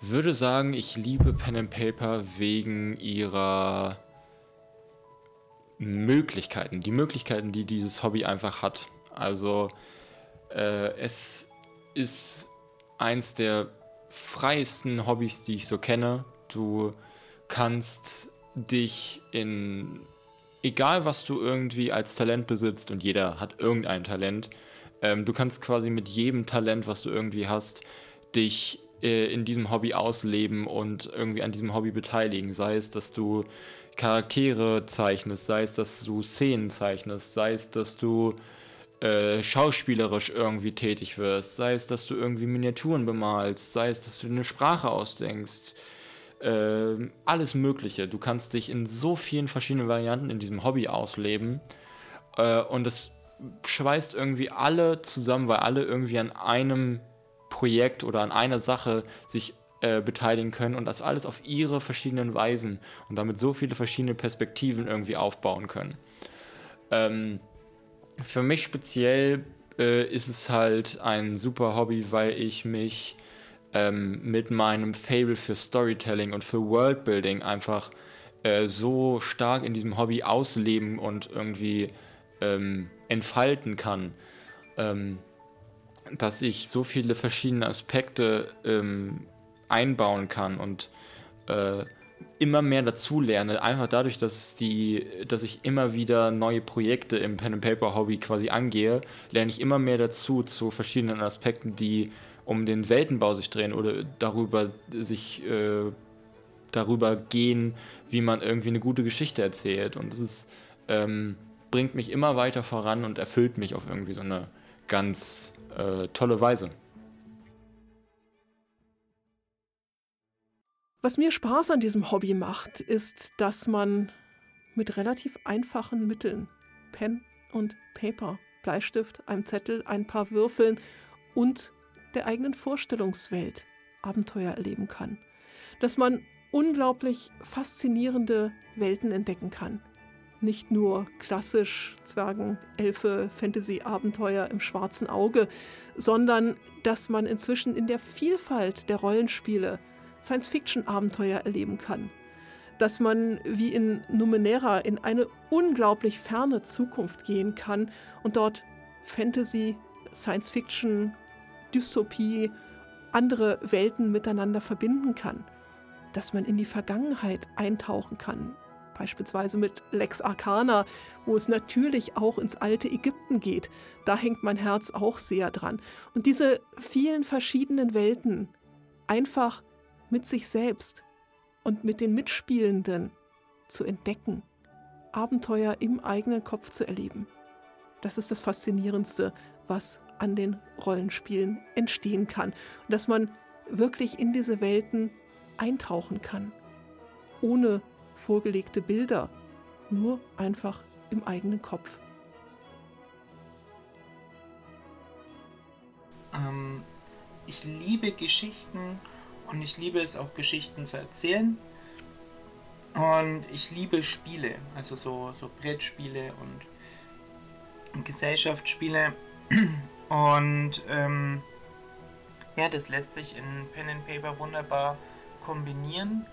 würde sagen, ich liebe Pen and Paper wegen ihrer Möglichkeiten, die Möglichkeiten, die dieses Hobby einfach hat. Also äh, es ist eins der freiesten Hobbys, die ich so kenne. Du kannst dich in, egal was du irgendwie als Talent besitzt, und jeder hat irgendein Talent, ähm, du kannst quasi mit jedem Talent, was du irgendwie hast, dich äh, in diesem Hobby ausleben und irgendwie an diesem Hobby beteiligen. Sei es, dass du Charaktere zeichnest, sei es, dass du Szenen zeichnest, sei es, dass du äh, schauspielerisch irgendwie tätig wirst, sei es, dass du irgendwie Miniaturen bemalst, sei es, dass du eine Sprache ausdenkst. Äh, alles Mögliche. Du kannst dich in so vielen verschiedenen Varianten in diesem Hobby ausleben. Äh, und es schweißt irgendwie alle zusammen, weil alle irgendwie an einem Projekt oder an einer Sache sich äh, beteiligen können und das alles auf ihre verschiedenen Weisen und damit so viele verschiedene Perspektiven irgendwie aufbauen können. Ähm, für mich speziell äh, ist es halt ein super Hobby, weil ich mich ähm, mit meinem Fable für Storytelling und für Worldbuilding einfach äh, so stark in diesem Hobby ausleben und irgendwie ähm, entfalten kann, ähm, dass ich so viele verschiedene Aspekte ähm, einbauen kann und äh, immer mehr dazu lerne, einfach dadurch, dass, die, dass ich immer wieder neue Projekte im Pen and Paper Hobby quasi angehe, lerne ich immer mehr dazu zu verschiedenen Aspekten, die um den Weltenbau sich drehen oder darüber sich äh, darüber gehen, wie man irgendwie eine gute Geschichte erzählt. Und das ist ähm, bringt mich immer weiter voran und erfüllt mich auf irgendwie so eine ganz äh, tolle Weise. Was mir Spaß an diesem Hobby macht, ist, dass man mit relativ einfachen Mitteln, Pen und Paper, Bleistift, einem Zettel, ein paar Würfeln und der eigenen Vorstellungswelt Abenteuer erleben kann. Dass man unglaublich faszinierende Welten entdecken kann nicht nur klassisch Zwergen, Elfe, Fantasy-Abenteuer im schwarzen Auge, sondern dass man inzwischen in der Vielfalt der Rollenspiele Science-Fiction-Abenteuer erleben kann. Dass man wie in Numenera in eine unglaublich ferne Zukunft gehen kann und dort Fantasy, Science-Fiction, Dystopie, andere Welten miteinander verbinden kann. Dass man in die Vergangenheit eintauchen kann, beispielsweise mit Lex Arcana, wo es natürlich auch ins alte Ägypten geht. Da hängt mein Herz auch sehr dran. Und diese vielen verschiedenen Welten einfach mit sich selbst und mit den Mitspielenden zu entdecken, Abenteuer im eigenen Kopf zu erleben. Das ist das Faszinierendste, was an den Rollenspielen entstehen kann. Und dass man wirklich in diese Welten eintauchen kann, ohne vorgelegte Bilder, nur einfach im eigenen Kopf. Ähm, ich liebe Geschichten Und ich liebe es auch, Geschichten zu erzählen. Und ich liebe Spiele, also so, so Brettspiele und Gesellschaftsspiele. Und ähm, ja, das lässt sich in Pen and Paper wunderbar kombinieren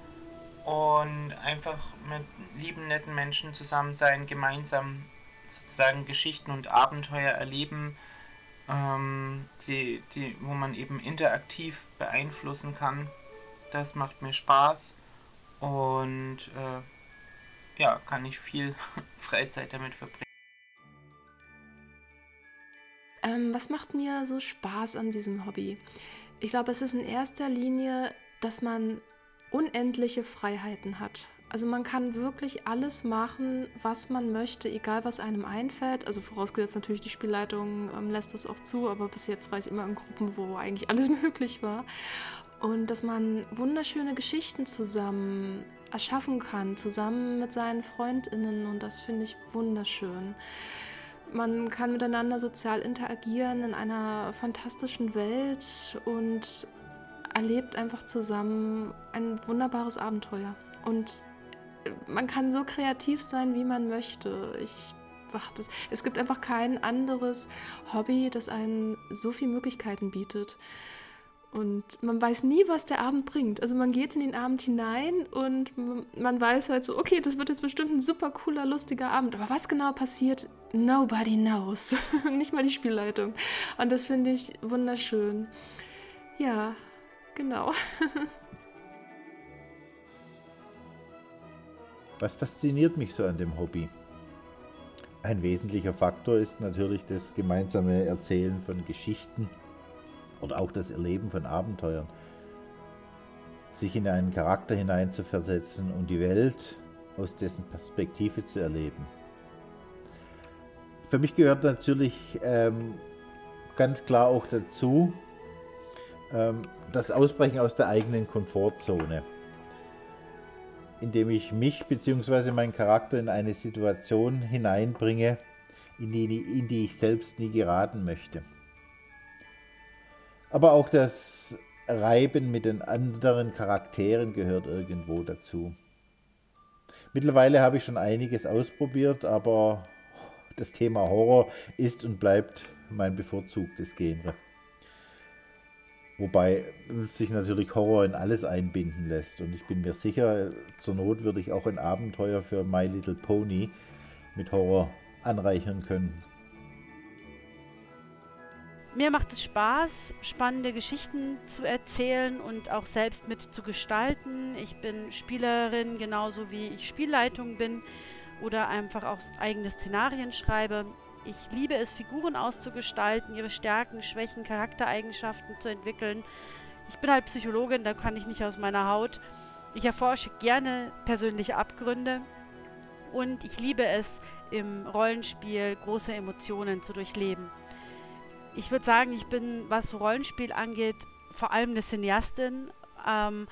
und einfach mit lieben, netten Menschen zusammen sein, gemeinsam sozusagen Geschichten und Abenteuer erleben, ähm, die, die, wo man eben interaktiv beeinflussen kann. Das macht mir Spaß und äh, ja, kann ich viel Freizeit damit verbringen. Ähm, was macht mir so Spaß an diesem Hobby? Ich glaube, es ist in erster Linie, dass man unendliche Freiheiten hat. Also man kann wirklich alles machen, was man möchte, egal was einem einfällt. Also vorausgesetzt natürlich, die Spielleitung ähm, lässt das auch zu, aber bis jetzt war ich immer in Gruppen, wo eigentlich alles möglich war. Und dass man wunderschöne Geschichten zusammen erschaffen kann, zusammen mit seinen Freundinnen und das finde ich wunderschön. Man kann miteinander sozial interagieren in einer fantastischen Welt und erlebt einfach zusammen ein wunderbares Abenteuer. Und man kann so kreativ sein, wie man möchte. Ich, ach, das, es gibt einfach kein anderes Hobby, das einen so viele Möglichkeiten bietet. Und man weiß nie, was der Abend bringt. Also man geht in den Abend hinein und man weiß halt so, okay, das wird jetzt bestimmt ein super cooler, lustiger Abend. Aber was genau passiert, nobody knows. Nicht mal die Spielleitung. Und das finde ich wunderschön. Ja, genau. Was fasziniert mich so an dem Hobby? Ein wesentlicher Faktor ist natürlich das gemeinsame Erzählen von Geschichten oder auch das Erleben von Abenteuern. Sich in einen Charakter hineinzuversetzen und die Welt aus dessen Perspektive zu erleben. Für mich gehört natürlich ähm, ganz klar auch dazu ähm, das Ausbrechen aus der eigenen Komfortzone, indem ich mich bzw. meinen Charakter in eine Situation hineinbringe, in die, in die ich selbst nie geraten möchte. Aber auch das Reiben mit den anderen Charakteren gehört irgendwo dazu. Mittlerweile habe ich schon einiges ausprobiert, aber das Thema Horror ist und bleibt mein bevorzugtes Genre. Wobei sich natürlich Horror in alles einbinden lässt. Und ich bin mir sicher, zur Not würde ich auch ein Abenteuer für My Little Pony mit Horror anreichern können. Mir macht es Spaß, spannende Geschichten zu erzählen und auch selbst mit zu gestalten. Ich bin Spielerin, genauso wie ich Spielleitung bin oder einfach auch eigene Szenarien schreibe. Ich liebe es, Figuren auszugestalten, ihre Stärken, Schwächen, Charaktereigenschaften zu entwickeln. Ich bin halt Psychologin, da kann ich nicht aus meiner Haut. Ich erforsche gerne persönliche Abgründe und ich liebe es, im Rollenspiel große Emotionen zu durchleben ich würde sagen, ich bin, was Rollenspiel angeht, vor allem eine Cineastin, ähm,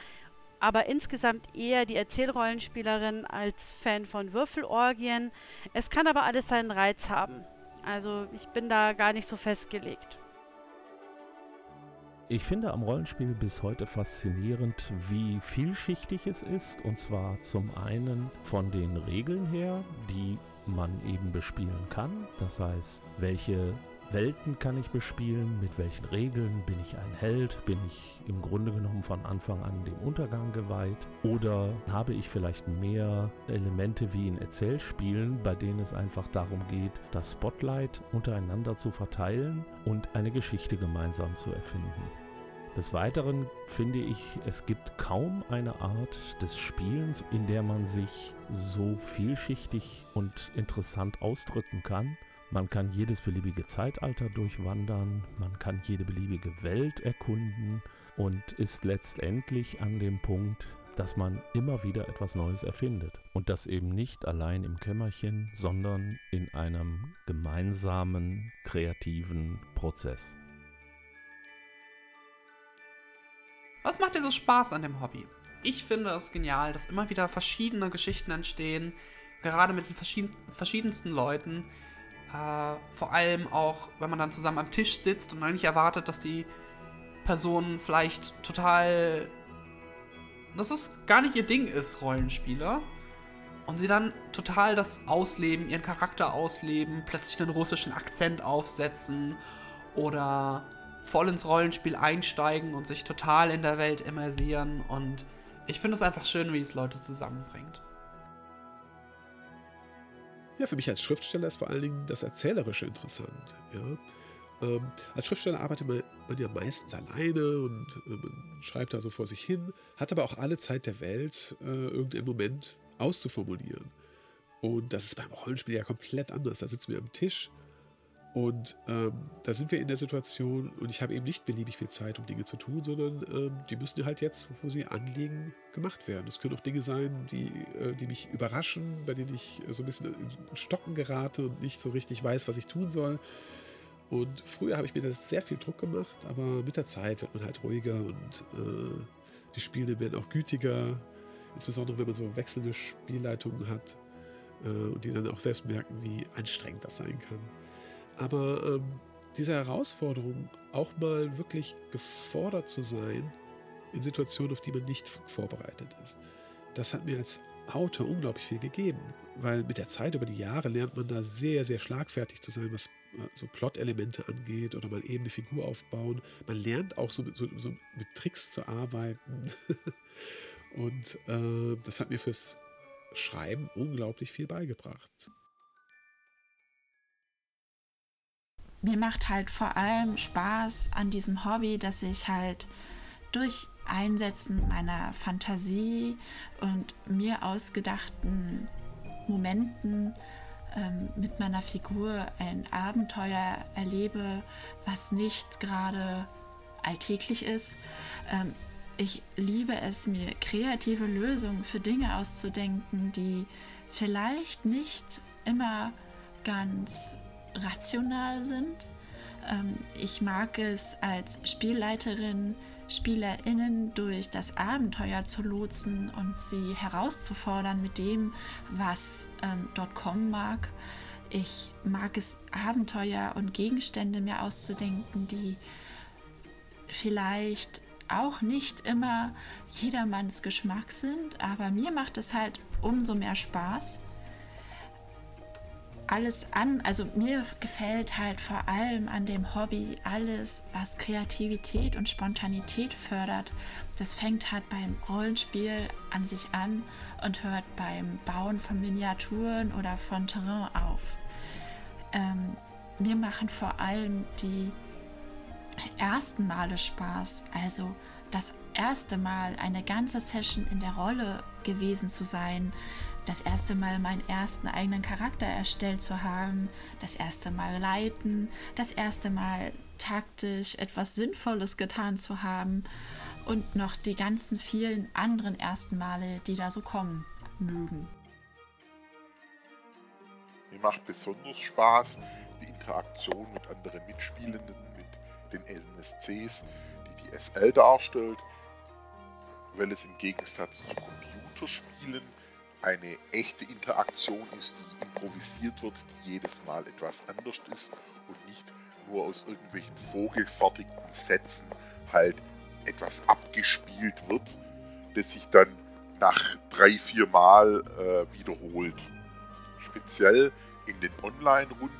aber insgesamt eher die Erzählrollenspielerin als Fan von Würfelorgien. Es kann aber alles seinen Reiz haben. Also ich bin da gar nicht so festgelegt. Ich finde am Rollenspiel bis heute faszinierend, wie vielschichtig es ist. Und zwar zum einen von den Regeln her, die man eben bespielen kann. Das heißt, welche Welten kann ich bespielen, mit welchen Regeln bin ich ein Held, bin ich im Grunde genommen von Anfang an dem Untergang geweiht oder habe ich vielleicht mehr Elemente wie in Erzählspielen, bei denen es einfach darum geht, das Spotlight untereinander zu verteilen und eine Geschichte gemeinsam zu erfinden. Des Weiteren finde ich, es gibt kaum eine Art des Spielens, in der man sich so vielschichtig und interessant ausdrücken kann man kann jedes beliebige Zeitalter durchwandern, man kann jede beliebige Welt erkunden und ist letztendlich an dem Punkt, dass man immer wieder etwas Neues erfindet. Und das eben nicht allein im Kämmerchen, sondern in einem gemeinsamen kreativen Prozess. Was macht dir so Spaß an dem Hobby? Ich finde es genial, dass immer wieder verschiedene Geschichten entstehen, gerade mit den verschiedensten Leuten, äh, vor allem auch, wenn man dann zusammen am Tisch sitzt und eigentlich erwartet, dass die Person vielleicht total dass es gar nicht ihr Ding ist, Rollenspiele. Und sie dann total das ausleben, ihren Charakter ausleben, plötzlich einen russischen Akzent aufsetzen oder voll ins Rollenspiel einsteigen und sich total in der Welt immersieren. Und ich finde es einfach schön, wie es Leute zusammenbringt. Ja, für mich als Schriftsteller ist vor allen Dingen das Erzählerische interessant. Ja. Ähm, als Schriftsteller arbeitet man, man, ja meistens alleine und äh, man schreibt da so vor sich hin, hat aber auch alle Zeit der Welt, äh, irgendeinen Moment auszuformulieren. Und das ist beim Rollenspiel ja komplett anders. Da sitzen wir am Tisch und ähm, da sind wir in der Situation und ich habe eben nicht beliebig viel Zeit, um Dinge zu tun, sondern ähm, die müssen halt jetzt, wo sie anliegen, gemacht werden. Es können auch Dinge sein, die, äh, die mich überraschen, bei denen ich so ein bisschen in Stocken gerate und nicht so richtig weiß, was ich tun soll. Und früher habe ich mir das sehr viel Druck gemacht, aber mit der Zeit wird man halt ruhiger und äh, die Spiele werden auch gütiger. Insbesondere wenn man so wechselnde Spielleitungen hat äh, und die dann auch selbst merken, wie anstrengend das sein kann. Aber ähm, diese Herausforderung, auch mal wirklich gefordert zu sein in Situationen, auf die man nicht vorbereitet ist, das hat mir als Autor unglaublich viel gegeben, weil mit der Zeit über die Jahre lernt man da sehr, sehr schlagfertig zu sein, was äh, so Plot-Elemente angeht oder mal eben eine Figur aufbauen. Man lernt auch so, so, so mit Tricks zu arbeiten. Und äh, das hat mir fürs Schreiben unglaublich viel beigebracht. Mir macht halt vor allem Spaß an diesem Hobby, dass ich halt durch Einsetzen meiner Fantasie und mir ausgedachten Momenten ähm, mit meiner Figur ein Abenteuer erlebe, was nicht gerade alltäglich ist. Ähm, ich liebe es, mir kreative Lösungen für Dinge auszudenken, die vielleicht nicht immer ganz rational sind. Ähm, ich mag es als Spielleiterin, SpielerInnen durch das Abenteuer zu lotsen und sie herauszufordern mit dem, was ähm, dort kommen mag. Ich mag es, Abenteuer und Gegenstände mir auszudenken, die vielleicht auch nicht immer jedermanns Geschmack sind, aber mir macht es halt umso mehr Spaß. Alles an, also mir gefällt halt vor allem an dem Hobby alles, was Kreativität und Spontanität fördert. Das fängt halt beim Rollenspiel an sich an und hört beim Bauen von Miniaturen oder von Terrain auf. Ähm, mir machen vor allem die ersten Male Spaß, also das erste Mal eine ganze Session in der Rolle gewesen zu sein, das erste Mal meinen ersten eigenen Charakter erstellt zu haben, das erste Mal leiten, das erste Mal taktisch etwas Sinnvolles getan zu haben und noch die ganzen vielen anderen ersten Male, die da so kommen mögen. Mir macht besonders Spaß die Interaktion mit anderen Mitspielenden, den NSCs, die die SL darstellt, weil es im Gegensatz zu Computerspielen eine echte Interaktion ist, die improvisiert wird, die jedes Mal etwas anders ist und nicht nur aus irgendwelchen vorgefertigten Sätzen halt etwas abgespielt wird, das sich dann nach drei, vier Mal äh, wiederholt. Speziell in den Online-Runden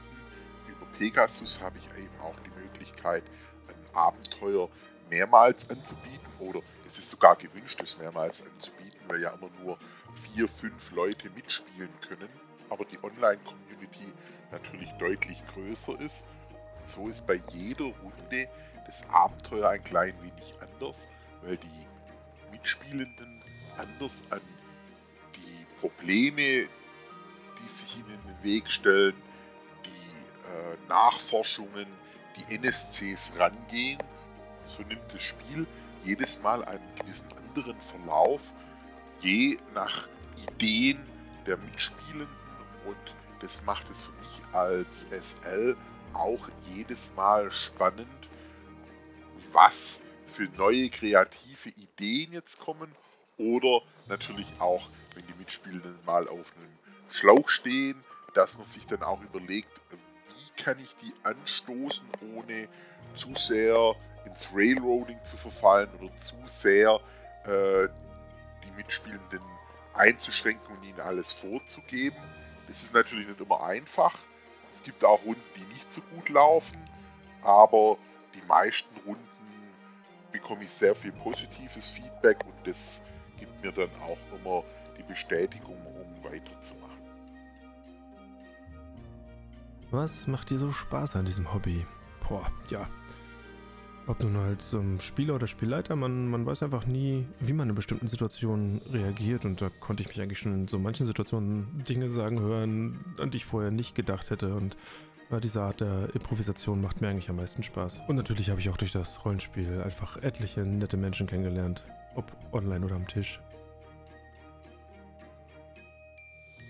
über Pegasus habe ich eben auch die Möglichkeit, ein Abenteuer mehrmals anzubieten oder es ist sogar gewünscht, es mehrmals anzubieten, weil ja immer nur vier, fünf Leute mitspielen können, aber die Online-Community natürlich deutlich größer ist. So ist bei jeder Runde das Abenteuer ein klein wenig anders, weil die Mitspielenden anders an die Probleme, die sich ihnen in den Weg stellen, die äh, Nachforschungen, die NSCs rangehen. So nimmt das Spiel jedes Mal einen gewissen anderen Verlauf, je nach Ideen der Mitspielenden. Und das macht es für mich als SL auch jedes Mal spannend, was für neue kreative Ideen jetzt kommen oder natürlich auch, wenn die Mitspielenden mal auf einem Schlauch stehen, dass man sich dann auch überlegt, kann ich die anstoßen, ohne zu sehr ins Railroading zu verfallen oder zu sehr äh, die Mitspielenden einzuschränken und ihnen alles vorzugeben. Das ist natürlich nicht immer einfach. Es gibt auch Runden, die nicht so gut laufen, aber die meisten Runden bekomme ich sehr viel positives Feedback und das gibt mir dann auch immer die Bestätigung, um weiterzumachen. Was macht dir so Spaß an diesem Hobby? Boah, ja. Ob nun als ähm, Spieler oder Spielleiter, man, man weiß einfach nie, wie man in bestimmten Situationen reagiert. Und da konnte ich mich eigentlich schon in so manchen Situationen Dinge sagen hören, an die ich vorher nicht gedacht hätte. Und ja, diese Art der Improvisation macht mir eigentlich am meisten Spaß. Und natürlich habe ich auch durch das Rollenspiel einfach etliche nette Menschen kennengelernt. Ob online oder am Tisch.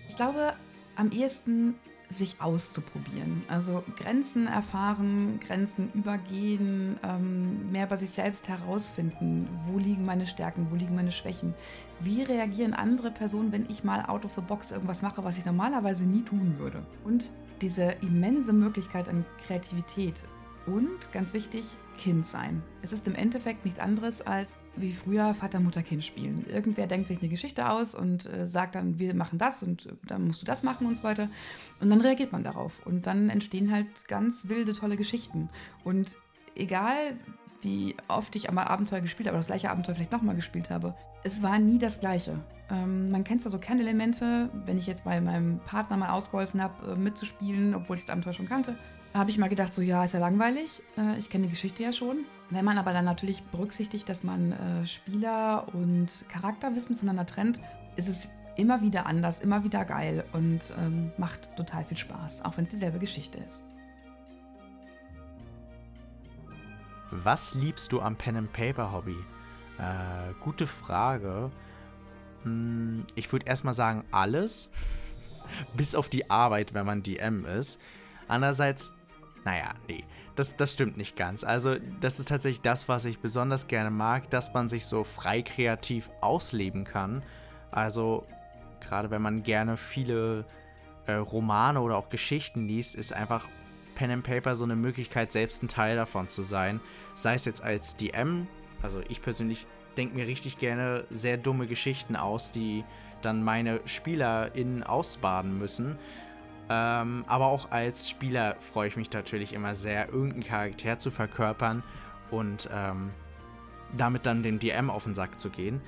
Ich glaube, am ehesten sich auszuprobieren. Also Grenzen erfahren, Grenzen übergehen, ähm, mehr bei sich selbst herausfinden. Wo liegen meine Stärken, wo liegen meine Schwächen? Wie reagieren andere Personen, wenn ich mal out of the box irgendwas mache, was ich normalerweise nie tun würde? Und diese immense Möglichkeit an Kreativität. Und ganz wichtig, Kind sein. Es ist im Endeffekt nichts anderes als wie früher Vater, Mutter, Kind spielen. Irgendwer denkt sich eine Geschichte aus und äh, sagt dann, wir machen das und äh, dann musst du das machen und so weiter. Und dann reagiert man darauf. Und dann entstehen halt ganz wilde, tolle Geschichten. Und egal, wie oft ich einmal Abenteuer gespielt habe, das gleiche Abenteuer vielleicht nochmal gespielt habe, es war nie das Gleiche. Ähm, man kennt ja so Kernelemente, wenn ich jetzt bei meinem Partner mal ausgeholfen habe, äh, mitzuspielen, obwohl ich das Abenteuer schon kannte habe ich mal gedacht, so ja, ist ja langweilig. Äh, ich kenne die Geschichte ja schon. Wenn man aber dann natürlich berücksichtigt, dass man äh, Spieler und Charakterwissen voneinander trennt, ist es immer wieder anders, immer wieder geil und ähm, macht total viel Spaß, auch wenn es dieselbe Geschichte ist. Was liebst du am Pen and Paper Hobby? Äh, gute Frage. Hm, ich würde erstmal sagen alles, bis auf die Arbeit, wenn man DM ist. Andererseits naja, nee, das, das stimmt nicht ganz. Also, das ist tatsächlich das, was ich besonders gerne mag, dass man sich so frei kreativ ausleben kann. Also, gerade wenn man gerne viele äh, Romane oder auch Geschichten liest, ist einfach Pen and Paper so eine Möglichkeit, selbst ein Teil davon zu sein. Sei es jetzt als DM, also ich persönlich denke mir richtig gerne sehr dumme Geschichten aus, die dann meine SpielerInnen ausbaden müssen. Ähm, aber auch als Spieler freue ich mich natürlich immer sehr, irgendeinen Charakter zu verkörpern und ähm, damit dann dem DM auf den Sack zu gehen.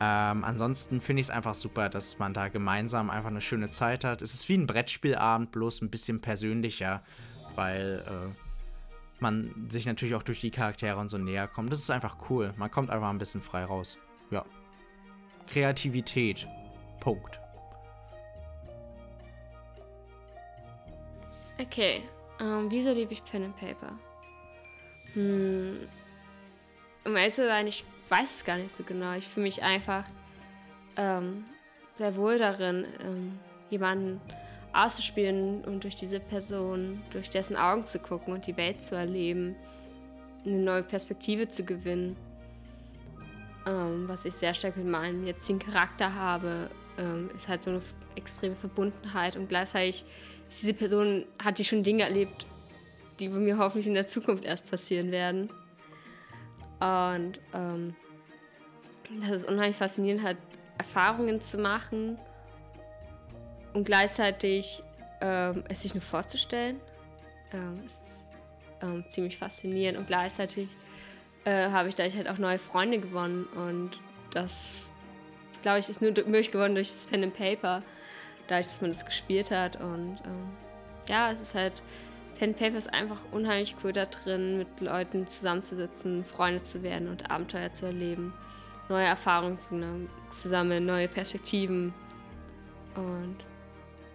Ähm, ansonsten finde ich es einfach super, dass man da gemeinsam einfach eine schöne Zeit hat. Es ist wie ein Brettspielabend, bloß ein bisschen persönlicher, weil äh, man sich natürlich auch durch die Charaktere und so näher kommt. Das ist einfach cool. Man kommt einfach ein bisschen frei raus. Ja. Kreativität. Punkt. Okay, ähm, wieso liebe ich Pen and Paper? Hm, um ehrlich zu sein, ich weiß es gar nicht so genau. Ich fühle mich einfach ähm, sehr wohl darin, ähm, jemanden auszuspielen und durch diese Person, durch dessen Augen zu gucken und die Welt zu erleben, eine neue Perspektive zu gewinnen. Ähm, was ich sehr stark mit meinem jetzigen Charakter habe, ähm, ist halt so eine extreme Verbundenheit und gleichzeitig diese Person hat die schon Dinge erlebt, die mir hoffentlich in der Zukunft erst passieren werden. Und ähm, das ist unheimlich faszinierend, halt Erfahrungen zu machen und gleichzeitig ähm, es sich nur vorzustellen. Ähm, es ist ähm, ziemlich faszinierend und gleichzeitig äh, habe ich dadurch halt auch neue Freunde gewonnen und das, glaube ich, ist nur möglich geworden durch das Pen and Paper dadurch, dass man das gespielt hat. Und ähm, ja, es ist halt, Pen Paper ist einfach unheimlich cool da drin, mit Leuten zusammenzusitzen, Freunde zu werden und Abenteuer zu erleben, neue Erfahrungen zu sammeln, neue Perspektiven. Und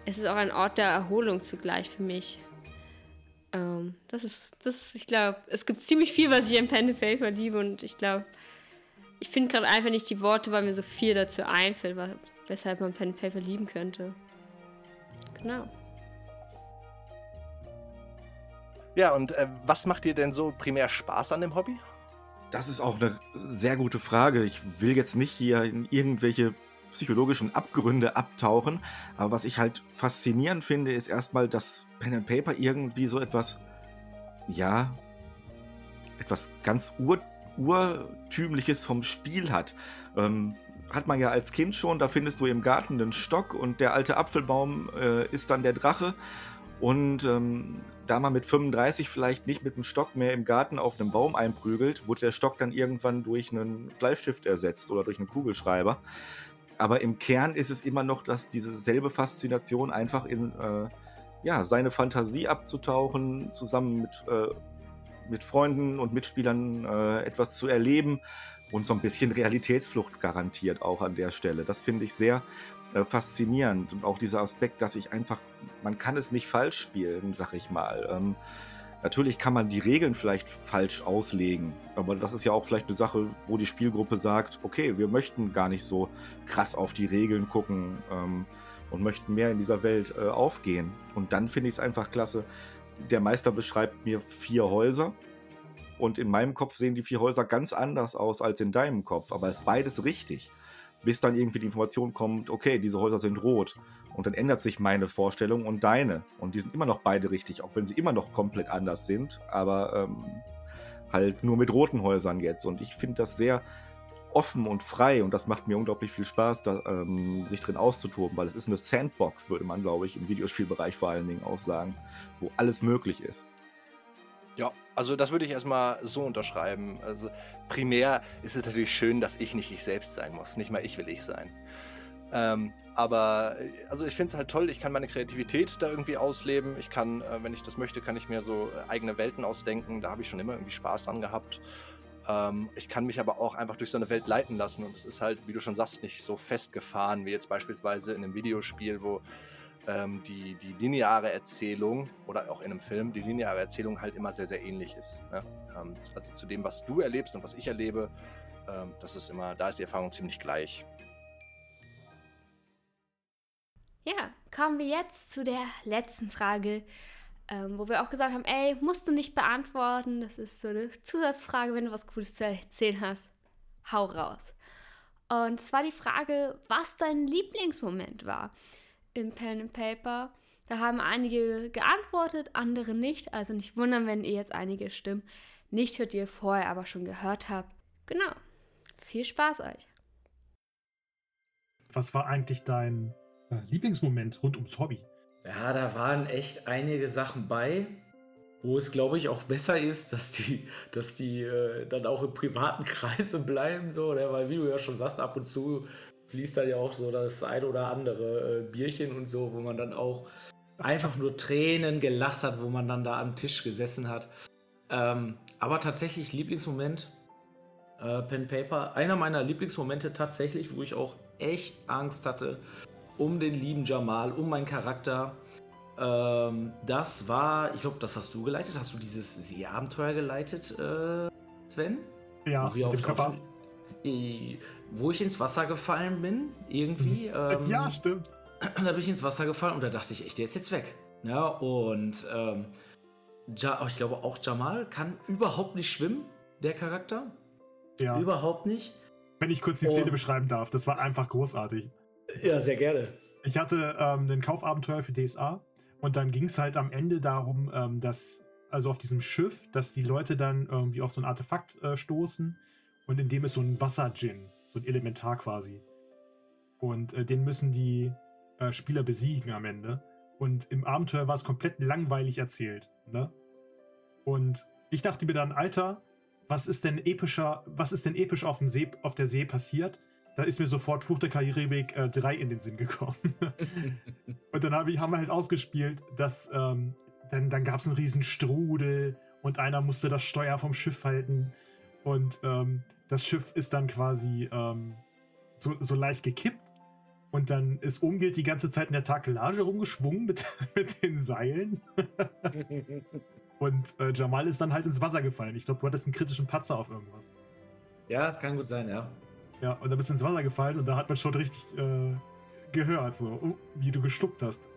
es ist auch ein Ort der Erholung zugleich für mich. Ähm, das ist, das, ich glaube, es gibt ziemlich viel, was ich an Pen Paper liebe und ich glaube, ich finde gerade einfach nicht die Worte, weil mir so viel dazu einfällt, weshalb man Pen Paper lieben könnte. Genau. Ja, und äh, was macht dir denn so primär Spaß an dem Hobby? Das ist auch eine sehr gute Frage. Ich will jetzt nicht hier in irgendwelche psychologischen Abgründe abtauchen, aber was ich halt faszinierend finde, ist erstmal, dass Pen and Paper irgendwie so etwas, ja, etwas ganz ur urtümliches vom Spiel hat. Ähm, hat man ja als Kind schon. Da findest du im Garten einen Stock und der alte Apfelbaum äh, ist dann der Drache. Und ähm, da man mit 35 vielleicht nicht mit dem Stock mehr im Garten auf einem Baum einprügelt, wurde der Stock dann irgendwann durch einen Bleistift ersetzt oder durch einen Kugelschreiber. Aber im Kern ist es immer noch, dass diese selbe Faszination einfach in äh, ja, seine Fantasie abzutauchen, zusammen mit, äh, mit Freunden und Mitspielern äh, etwas zu erleben und so ein bisschen Realitätsflucht garantiert auch an der Stelle. Das finde ich sehr äh, faszinierend und auch dieser Aspekt, dass ich einfach, man kann es nicht falsch spielen, sag ich mal. Ähm, natürlich kann man die Regeln vielleicht falsch auslegen, aber das ist ja auch vielleicht eine Sache, wo die Spielgruppe sagt, okay, wir möchten gar nicht so krass auf die Regeln gucken ähm, und möchten mehr in dieser Welt äh, aufgehen. Und dann finde ich es einfach klasse. Der Meister beschreibt mir vier Häuser und in meinem Kopf sehen die vier Häuser ganz anders aus als in deinem Kopf, aber es ist beides richtig. Bis dann irgendwie die Information kommt, okay, diese Häuser sind rot. Und dann ändert sich meine Vorstellung und deine. Und die sind immer noch beide richtig, auch wenn sie immer noch komplett anders sind, aber ähm, halt nur mit roten Häusern jetzt. Und ich finde das sehr offen und frei und das macht mir unglaublich viel Spaß, da, ähm, sich drin auszutoben, weil es ist eine Sandbox, würde man, glaube ich, im Videospielbereich vor allen Dingen auch sagen, wo alles möglich ist. Also das würde ich erstmal so unterschreiben. Also primär ist es natürlich schön, dass ich nicht ich selbst sein muss. Nicht mal ich will ich sein. Ähm, aber also ich finde es halt toll, ich kann meine Kreativität da irgendwie ausleben. Ich kann, äh, wenn ich das möchte, kann ich mir so äh, eigene Welten ausdenken. Da habe ich schon immer irgendwie Spaß dran gehabt. Ähm, ich kann mich aber auch einfach durch so eine Welt leiten lassen und es ist halt, wie du schon sagst, nicht so festgefahren wie jetzt beispielsweise in einem Videospiel, wo ähm, die, die lineare Erzählung oder auch in einem Film die lineare Erzählung halt immer sehr, sehr ähnlich ist. Ne? Ähm, also zu dem, was du erlebst und was ich erlebe, ähm, das ist immer, da ist die Erfahrung ziemlich gleich. Ja, kommen wir jetzt zu der letzten Frage, ähm, wo wir auch gesagt haben, ey, musst du nicht beantworten, das ist so eine Zusatzfrage, wenn du was Cooles zu erzählen hast, hau raus. Und es war die Frage, was dein Lieblingsmoment war im Pen and Paper. Da haben einige geantwortet, andere nicht. Also nicht wundern, wenn ihr jetzt einige Stimmen nicht hört, die ihr vorher aber schon gehört habt. Genau. Viel Spaß euch. Was war eigentlich dein äh, Lieblingsmoment rund ums Hobby? Ja, da waren echt einige Sachen bei, wo es, glaube ich, auch besser ist, dass die, dass die äh, dann auch im privaten Kreise bleiben, so, ne? weil wie du ja schon sagst, ab und zu fließt da ja auch so das ein oder andere äh, Bierchen und so, wo man dann auch einfach nur Tränen gelacht hat, wo man dann da am Tisch gesessen hat. Ähm, aber tatsächlich Lieblingsmoment, äh, Pen Paper, einer meiner Lieblingsmomente tatsächlich, wo ich auch echt Angst hatte um den lieben Jamal, um meinen Charakter. Ähm, das war, ich glaube, das hast du geleitet. Hast du dieses Seeabenteuer geleitet, äh, Sven? Ja, mit dem Körper wo ich ins Wasser gefallen bin, irgendwie. Ähm, ja, stimmt. Da bin ich ins Wasser gefallen und da dachte ich echt, der ist jetzt weg. Ja, und ähm, ja, ich glaube auch Jamal kann überhaupt nicht schwimmen, der Charakter. Ja. Überhaupt nicht. Wenn ich kurz die Szene beschreiben darf, das war einfach großartig. Ja, sehr gerne. Ich hatte ähm, ein Kaufabenteuer für DSA und dann ging es halt am Ende darum, ähm, dass, also auf diesem Schiff, dass die Leute dann irgendwie auf so ein Artefakt äh, stoßen und in dem ist so ein Wasser-Djinn, so ein Elementar quasi. Und äh, den müssen die äh, Spieler besiegen am Ende. Und im Abenteuer war es komplett langweilig erzählt. Ne? Und ich dachte mir dann, Alter, was ist denn epischer, was ist denn episch auf, dem See, auf der See passiert? Da ist mir sofort Fluch der Karibik äh, 3 in den Sinn gekommen. und dann hab ich, haben wir halt ausgespielt, dass ähm, dann, dann gab es einen riesen Strudel und einer musste das Steuer vom Schiff halten. Und ähm, das Schiff ist dann quasi ähm, so, so leicht gekippt. Und dann ist Umgilt die ganze Zeit in der Takelage rumgeschwungen mit, mit den Seilen. und äh, Jamal ist dann halt ins Wasser gefallen. Ich glaube, du hattest einen kritischen Patzer auf irgendwas. Ja, das kann gut sein, ja. Ja, und da bist du ins Wasser gefallen und da hat man schon richtig äh, gehört, so, oh, wie du geschluckt hast.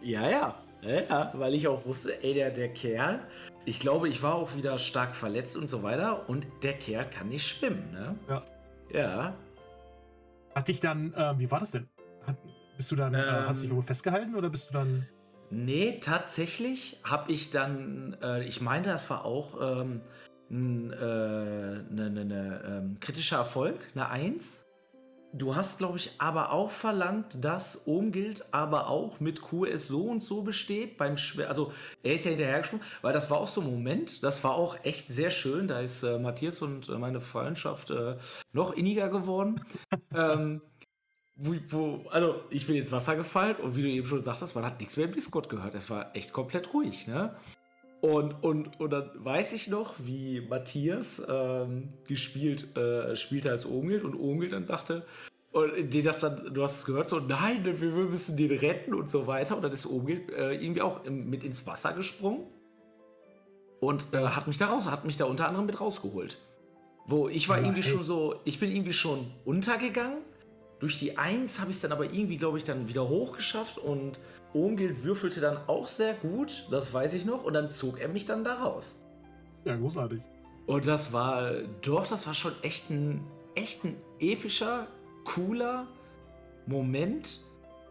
Ja, ja. Ja, weil ich auch wusste, ey, der, der Kerl, ich glaube, ich war auch wieder stark verletzt und so weiter und der Kerl kann nicht schwimmen, ne? Ja. Ja. Hat dich dann, äh, wie war das denn? Hat, bist du dann, ähm, äh, hast du dich irgendwo festgehalten oder bist du dann. Nee, tatsächlich habe ich dann, äh, ich meine, das war auch ähm, ein äh, ne, ne, ne, ähm, kritischer Erfolg, eine Eins. Du hast, glaube ich, aber auch verlangt, dass Omgild aber auch mit QS so und so besteht. Beim Schwer also er ist ja hinterhergesprungen, weil das war auch so ein Moment, das war auch echt sehr schön. Da ist äh, Matthias und äh, meine Freundschaft äh, noch inniger geworden. ähm, wo, wo, also ich bin ins Wasser gefallen und wie du eben schon sagtest, man hat nichts mehr im Discord gehört. Es war echt komplett ruhig, ne? Und, und, und dann weiß ich noch, wie Matthias ähm, gespielt, äh, spielte als Omgild und Omgild dann sagte, und die das dann, du hast es gehört, so, nein, wir, müssen den retten und so weiter. Und dann ist Omgild äh, irgendwie auch mit ins Wasser gesprungen und äh, hat mich da raus, hat mich da unter anderem mit rausgeholt. Wo ich war Ja, irgendwie schon so, ich bin irgendwie schon untergegangen. Durch die Eins habe ich es dann aber irgendwie, glaube ich, dann wieder hochgeschafft und Omgild würfelte dann auch sehr gut, das weiß ich noch, und dann zog er mich dann da raus. Ja, großartig. Und das war, doch, das war schon echt ein, echt ein epischer, cooler Moment,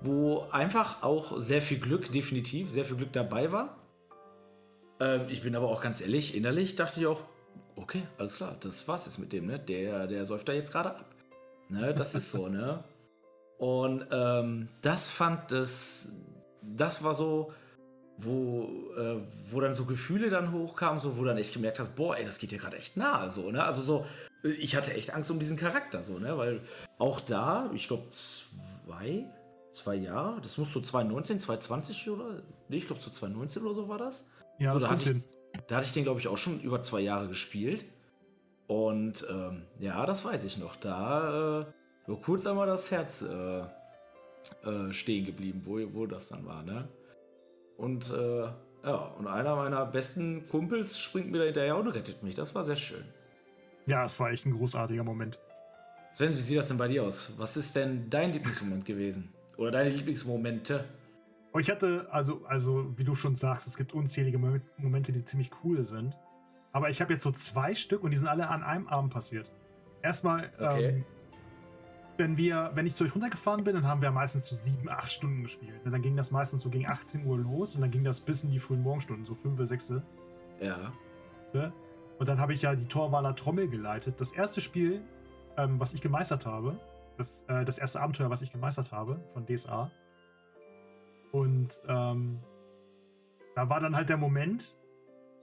wo einfach auch sehr viel Glück, definitiv, sehr viel Glück dabei war. Ähm, ich bin aber auch ganz ehrlich, innerlich dachte ich auch, okay, alles klar, das war's jetzt mit dem, ne? Der, der säuft da jetzt gerade ab. Ne, das ist so, ne? Und ähm, das fand das, das war so, wo, äh, wo dann so Gefühle dann hochkamen, so wo dann echt gemerkt hast, boah, ey, das geht dir gerade echt nahe, so, ne? Also so, ich hatte echt Angst um diesen Charakter, so, ne? Weil auch da, ich glaube, zwei, zwei Jahre, das muss so 2019, 2020 oder? Nee, ich glaube so 2019 oder so war das. Ja, so, das da kommt hatte hin. ich, Da hatte ich den, glaube ich, auch schon über zwei Jahre gespielt. Und ähm, ja, das weiß ich noch. Da äh, war kurz einmal das Herz äh, äh, stehen geblieben, wo, wo das dann war, ne? Und äh, ja, und einer meiner besten Kumpels springt mir da hinterher und rettet mich. Das war sehr schön. Ja, es war echt ein großartiger Moment. Sven, wie sieht das denn bei dir aus? Was ist denn dein Lieblingsmoment gewesen? Oder deine Lieblingsmomente? Oh, Ich hatte, also, also, wie du schon sagst, es gibt unzählige Mom- Momente, die ziemlich cool sind. Aber ich habe jetzt so zwei Stück und die sind alle an einem Abend passiert. Erstmal, Okay. ähm, wenn wir, wenn ich zu euch runtergefahren bin, dann haben wir meistens so sieben, acht Stunden gespielt. Und dann ging das meistens so gegen 18 Uhr los und dann ging das bis in die frühen Morgenstunden, so fünf, sechs. Ja. Ne? Und dann habe ich ja die Torwaler Trommel geleitet. Das erste Spiel, ähm, was ich gemeistert habe, das, äh, das erste Abenteuer, was ich gemeistert habe von DSA. Und ähm, da war dann halt der Moment,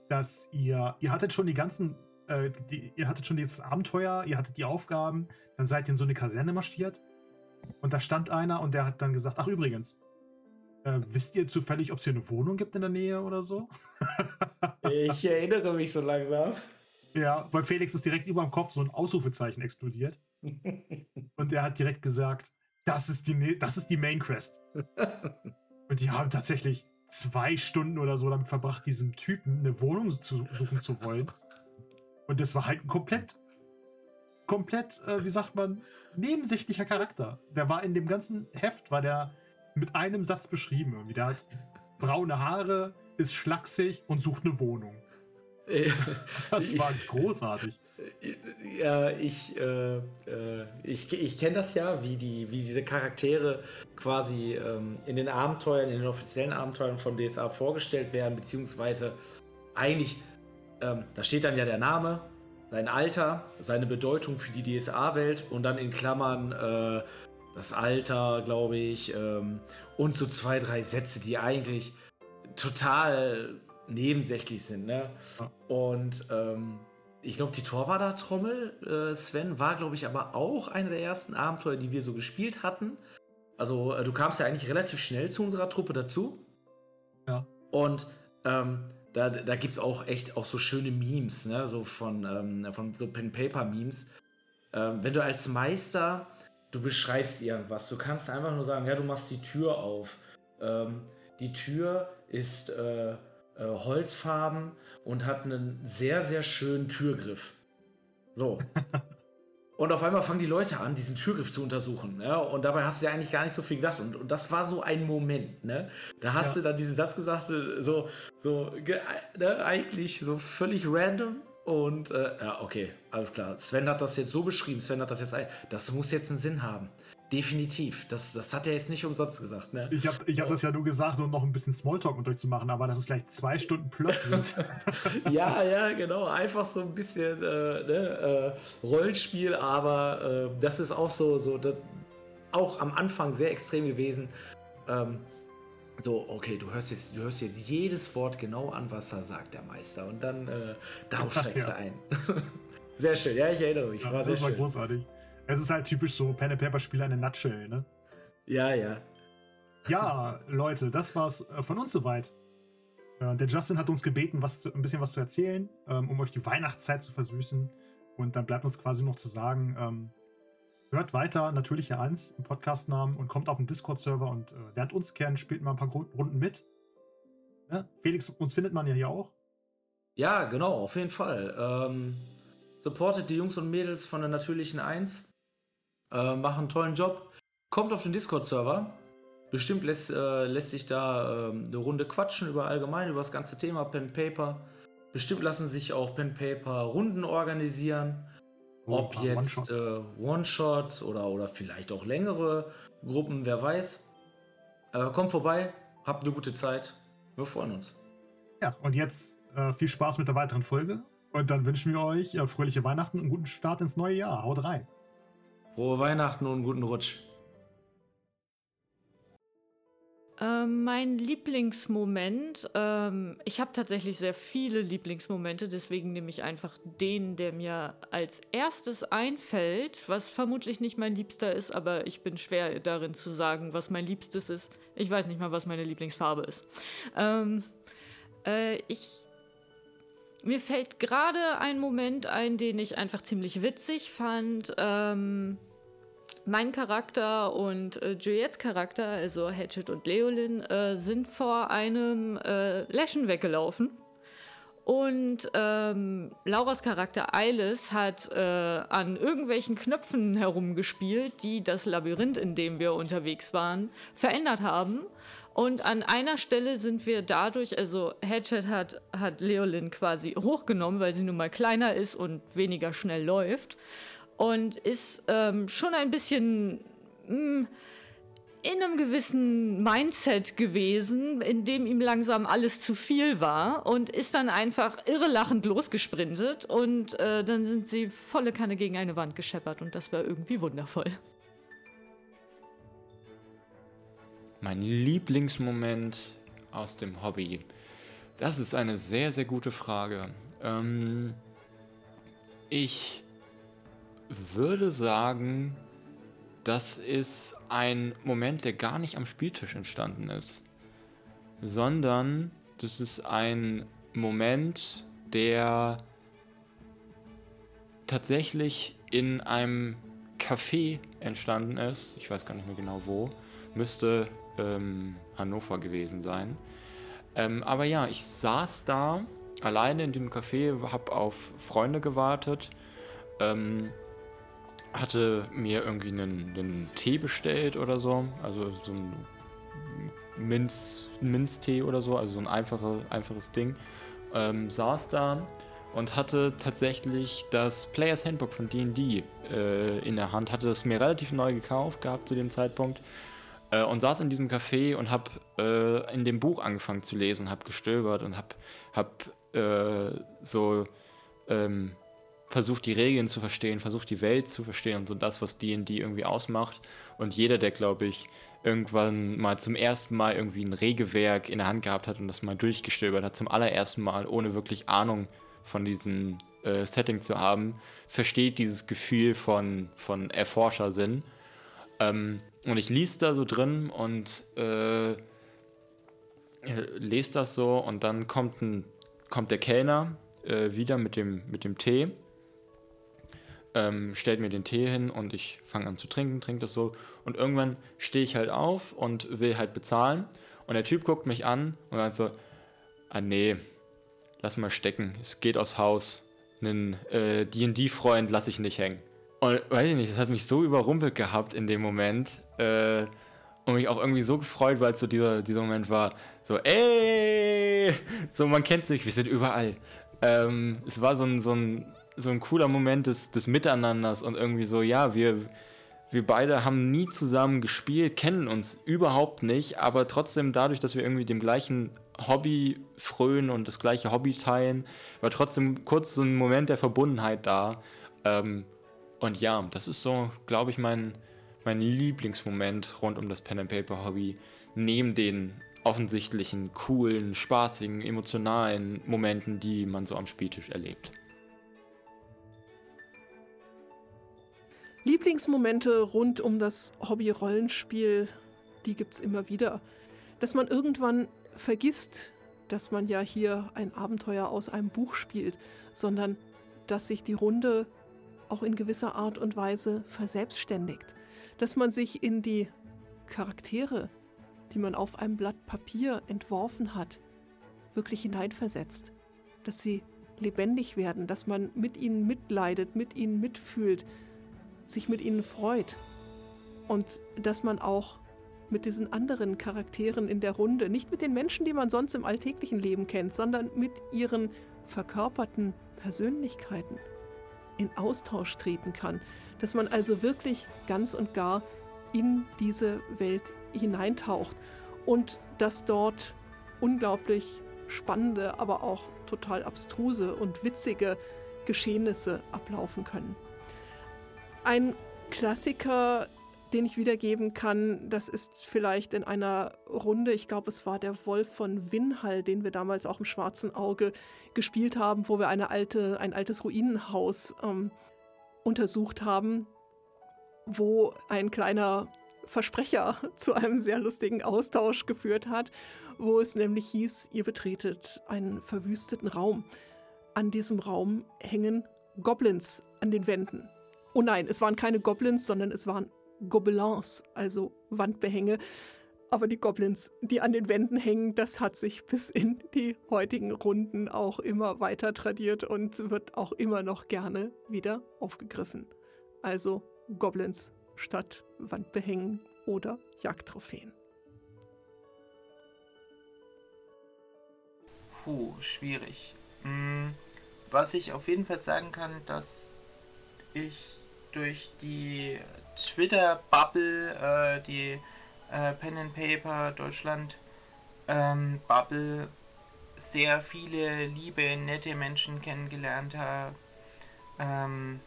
dass ihr, ihr hattet schon die ganzen, äh, die, ihr hattet schon das Abenteuer, ihr hattet die Aufgaben, dann seid ihr in so eine Kaserne marschiert. Und da stand einer und der hat dann gesagt, ach übrigens, äh, wisst ihr zufällig, ob es hier eine Wohnung gibt in der Nähe oder so? Ich erinnere mich so langsam. Ja, bei Felix ist direkt über dem Kopf so ein Ausrufezeichen explodiert. Und er hat direkt gesagt, das ist die, das ist die Main Quest. Und die haben tatsächlich zwei Stunden oder so damit verbracht, diesem Typen eine Wohnung zu suchen zu wollen. Und das war halt ein komplett, komplett, äh, wie sagt man, nebensächlicher Charakter. Der war in dem ganzen Heft, war der mit einem Satz beschrieben. Irgendwie. Der hat braune Haare, ist schlaksig und sucht eine Wohnung. Das war großartig. Ja, ich, äh, äh, ich, ich kenne das ja, wie, die, wie diese Charaktere quasi ähm, in den Abenteuern, in den offiziellen Abenteuern von DSA vorgestellt werden, beziehungsweise eigentlich, ähm, da steht dann ja der Name, sein Alter, seine Bedeutung für die DSA-Welt und dann in Klammern äh, das Alter, glaube ich, ähm, und so zwei, drei Sätze, die eigentlich total nebensächlich sind. Ne? Und ähm, ich glaube, die Torwader-Trommel, äh, Sven, war, glaube ich, aber auch eine der ersten Abenteuer, die wir so gespielt hatten. Also, äh, du kamst ja eigentlich relativ schnell zu unserer Truppe dazu. Ja. Und ähm, da, da gibt es auch echt auch so schöne Memes, ne? So von, ähm, von so Pen-Paper-Memes. Ähm, wenn du als Meister, du beschreibst irgendwas, du kannst einfach nur sagen, ja, du machst die Tür auf. Ähm, die Tür ist äh, äh, holzfarben und hat einen sehr, sehr schönen Türgriff. So. und auf einmal fangen die Leute an, diesen Türgriff zu untersuchen. Ja? Und dabei hast du ja eigentlich gar nicht so viel gedacht. Und, und das war so ein Moment. Ne? Da hast Ja. du dann diesen Satz gesagt, äh, so, so ge- ne? eigentlich so völlig random. Und äh, ja, okay, alles klar. Sven hat das jetzt so beschrieben. Sven hat das jetzt, das muss jetzt einen Sinn haben. Definitiv. Das, das hat er jetzt nicht umsonst gesagt. Ne? Ich habe ich hab das ja nur gesagt, um noch ein bisschen Smalltalk mit euch zu machen, aber dass es gleich zwei Stunden Plot wird. ja, ja, genau. Einfach so ein bisschen äh, ne, äh, Rollenspiel, aber äh, das ist auch so, so das, auch am Anfang sehr extrem gewesen. Ähm, so, okay, du hörst, jetzt, du hörst jetzt jedes Wort genau an, was da sagt, der Meister. Und dann äh, darauf steigst Ja. du ein. sehr schön, ja, ich erinnere mich. Ja, war sehr das war schön. großartig. Es ist halt typisch so Pen and Paper Spieler in a Nutshell, ne? Ja, ja. Ja, Leute, das war's äh, von uns soweit. Äh, Der Justin hat uns gebeten, was zu, ein bisschen was zu erzählen, ähm, um euch die Weihnachtszeit zu versüßen. Und dann bleibt uns quasi noch zu sagen, ähm, hört weiter natürliche Eins im Podcastnamen und kommt auf den Discord-Server und äh, lernt uns kennen, spielt mal ein paar Runden mit. Ne? Felix, uns findet man ja hier auch. Ja, genau, auf jeden Fall. Ähm, supportet die Jungs und Mädels von der natürlichen Eins. Äh, machen einen tollen Job. Kommt auf den Discord-Server. Bestimmt lässt, äh, lässt sich da ähm, eine Runde quatschen über allgemein, über das ganze Thema Pen Paper. Bestimmt lassen sich auch Pen Paper Runden organisieren. Oh, Ob jetzt One-Shots. äh, One-Shot oder, oder vielleicht auch längere Gruppen, wer weiß. Aber kommt vorbei, habt eine gute Zeit. Wir freuen uns. Ja, und jetzt äh, viel Spaß mit der weiteren Folge. Und dann wünschen wir euch äh, fröhliche Weihnachten und einen guten Start ins neue Jahr. Haut rein. Frohe Weihnachten und guten Rutsch. Ähm, mein Lieblingsmoment, ähm, ich habe tatsächlich sehr viele Lieblingsmomente, deswegen nehme ich einfach den, der mir als erstes einfällt, was vermutlich nicht mein Liebster ist, aber ich bin schwer darin zu sagen, was mein Liebstes ist. Ich weiß nicht mal, was meine Lieblingsfarbe ist. Ähm, äh, ich mir fällt gerade ein Moment ein, den ich einfach ziemlich witzig fand. Ähm, mein Charakter und äh, Juliettes Charakter, also Hatchet und Leolin, äh, sind vor einem äh, Läschen weggelaufen. Und ähm, Lauras Charakter Eilis hat äh, an irgendwelchen Knöpfen herumgespielt, die das Labyrinth, in dem wir unterwegs waren, verändert haben. Und an einer Stelle sind wir dadurch, also Hatchet hat, hat Leolin quasi hochgenommen, weil sie nun mal kleiner ist und weniger schnell läuft. Und ist ähm, schon ein bisschen mh, in einem gewissen Mindset gewesen, in dem ihm langsam alles zu viel war und ist dann einfach irrelachend losgesprintet und äh, dann sind sie volle Kanne gegen eine Wand gescheppert und das war irgendwie wundervoll. Mein Lieblingsmoment aus dem Hobby. Das ist eine sehr, sehr gute Frage. Ähm, ich würde sagen, das ist ein Moment, der gar nicht am Spieltisch entstanden ist, sondern das ist ein Moment, der tatsächlich in einem Café entstanden ist. Ich weiß gar nicht mehr genau wo. Müsste ähm, Hannover gewesen sein. Ähm, aber ja, ich saß da alleine in dem Café, habe auf Freunde gewartet, ähm, hatte mir irgendwie einen, einen Tee bestellt oder so, also so ein Minz, Minztee oder so, also so ein einfache, einfaches Ding. Ähm, saß da und hatte tatsächlich das Players Handbook von D&D äh, in der Hand, hatte es mir relativ neu gekauft gehabt zu dem Zeitpunkt äh, und saß in diesem Café und habe äh, in dem Buch angefangen zu lesen, habe gestöbert und habe hab, äh, so ähm, versucht die Regeln zu verstehen, versucht die Welt zu verstehen und so das, was D&D irgendwie ausmacht. Und jeder, der, glaube ich, irgendwann mal zum ersten Mal irgendwie ein Regelwerk in der Hand gehabt hat und das mal durchgestöbert hat, zum allerersten Mal, ohne wirklich Ahnung von diesem äh, Setting zu haben, versteht dieses Gefühl von, von Erforscher-Sinn. Ähm, und ich lies da so drin und äh, lese das so und dann kommt, ein, kommt der Kellner äh, wieder mit dem, mit dem Tee, ähm, stellt mir den Tee hin und ich fange an zu trinken, trinke das so. Und irgendwann stehe ich halt auf und will halt bezahlen. Und der Typ guckt mich an und sagt so, ah nee, lass mal stecken, es geht aufs Haus, einen äh, D&D-Freund lasse ich nicht hängen. Und weiß ich nicht, das hat mich so überrumpelt gehabt in dem Moment. Äh, und mich auch irgendwie so gefreut, weil es so dieser, dieser Moment war, so, ey! So, man kennt sich, wir sind überall. Ähm, es war so ein, so ein, so ein cooler Moment des, des Miteinanders und irgendwie so, ja, wir, wir beide haben nie zusammen gespielt, kennen uns überhaupt nicht, aber trotzdem dadurch, dass wir irgendwie dem gleichen Hobby frönen und das gleiche Hobby teilen, war trotzdem kurz so ein Moment der Verbundenheit da. Ähm, und ja, das ist so, glaube ich, mein, mein Lieblingsmoment rund um das Pen and Paper Hobby, neben den offensichtlichen, coolen, spaßigen, emotionalen Momenten, die man so am Spieltisch erlebt. Lieblingsmomente rund um das Hobby-Rollenspiel, die gibt es immer wieder. Dass man irgendwann vergisst, dass man ja hier ein Abenteuer aus einem Buch spielt, sondern dass sich die Runde auch in gewisser Art und Weise verselbstständigt. Dass man sich in die Charaktere, die man auf einem Blatt Papier entworfen hat, wirklich hineinversetzt. Dass sie lebendig werden, dass man mit ihnen mitleidet, mit ihnen mitfühlt, sich mit ihnen freut und dass man auch mit diesen anderen Charakteren in der Runde, nicht mit den Menschen, die man sonst im alltäglichen Leben kennt, sondern mit ihren verkörperten Persönlichkeiten in Austausch treten kann, dass man also wirklich ganz und gar in diese Welt hineintaucht und dass dort unglaublich spannende, aber auch total abstruse und witzige Geschehnisse ablaufen können. Ein Klassiker, den ich wiedergeben kann, das ist vielleicht in einer Runde, ich glaube, es war der Wolf von Winhall, den wir damals auch im Schwarzen Auge gespielt haben, wo wir eine alte, ein altes Ruinenhaus ähm, untersucht haben, wo ein kleiner Versprecher zu einem sehr lustigen Austausch geführt hat, wo es nämlich hieß, ihr betretet einen verwüsteten Raum. An diesem Raum hängen Goblins an den Wänden. Oh nein, es waren keine Goblins, sondern es waren Gobelins, also Wandbehänge. Aber die Goblins, die an den Wänden hängen, das hat sich bis in die heutigen Runden auch immer weiter tradiert und wird auch immer noch gerne wieder aufgegriffen. Also Goblins statt Wandbehängen oder Jagdtrophäen. Puh, schwierig. Hm, was ich auf jeden Fall sagen kann, dass ich durch die Twitter-Bubble, äh, die äh, Pen and Paper Deutschland ähm, Bubble, sehr viele liebe, nette Menschen kennengelernt habe. Ähm,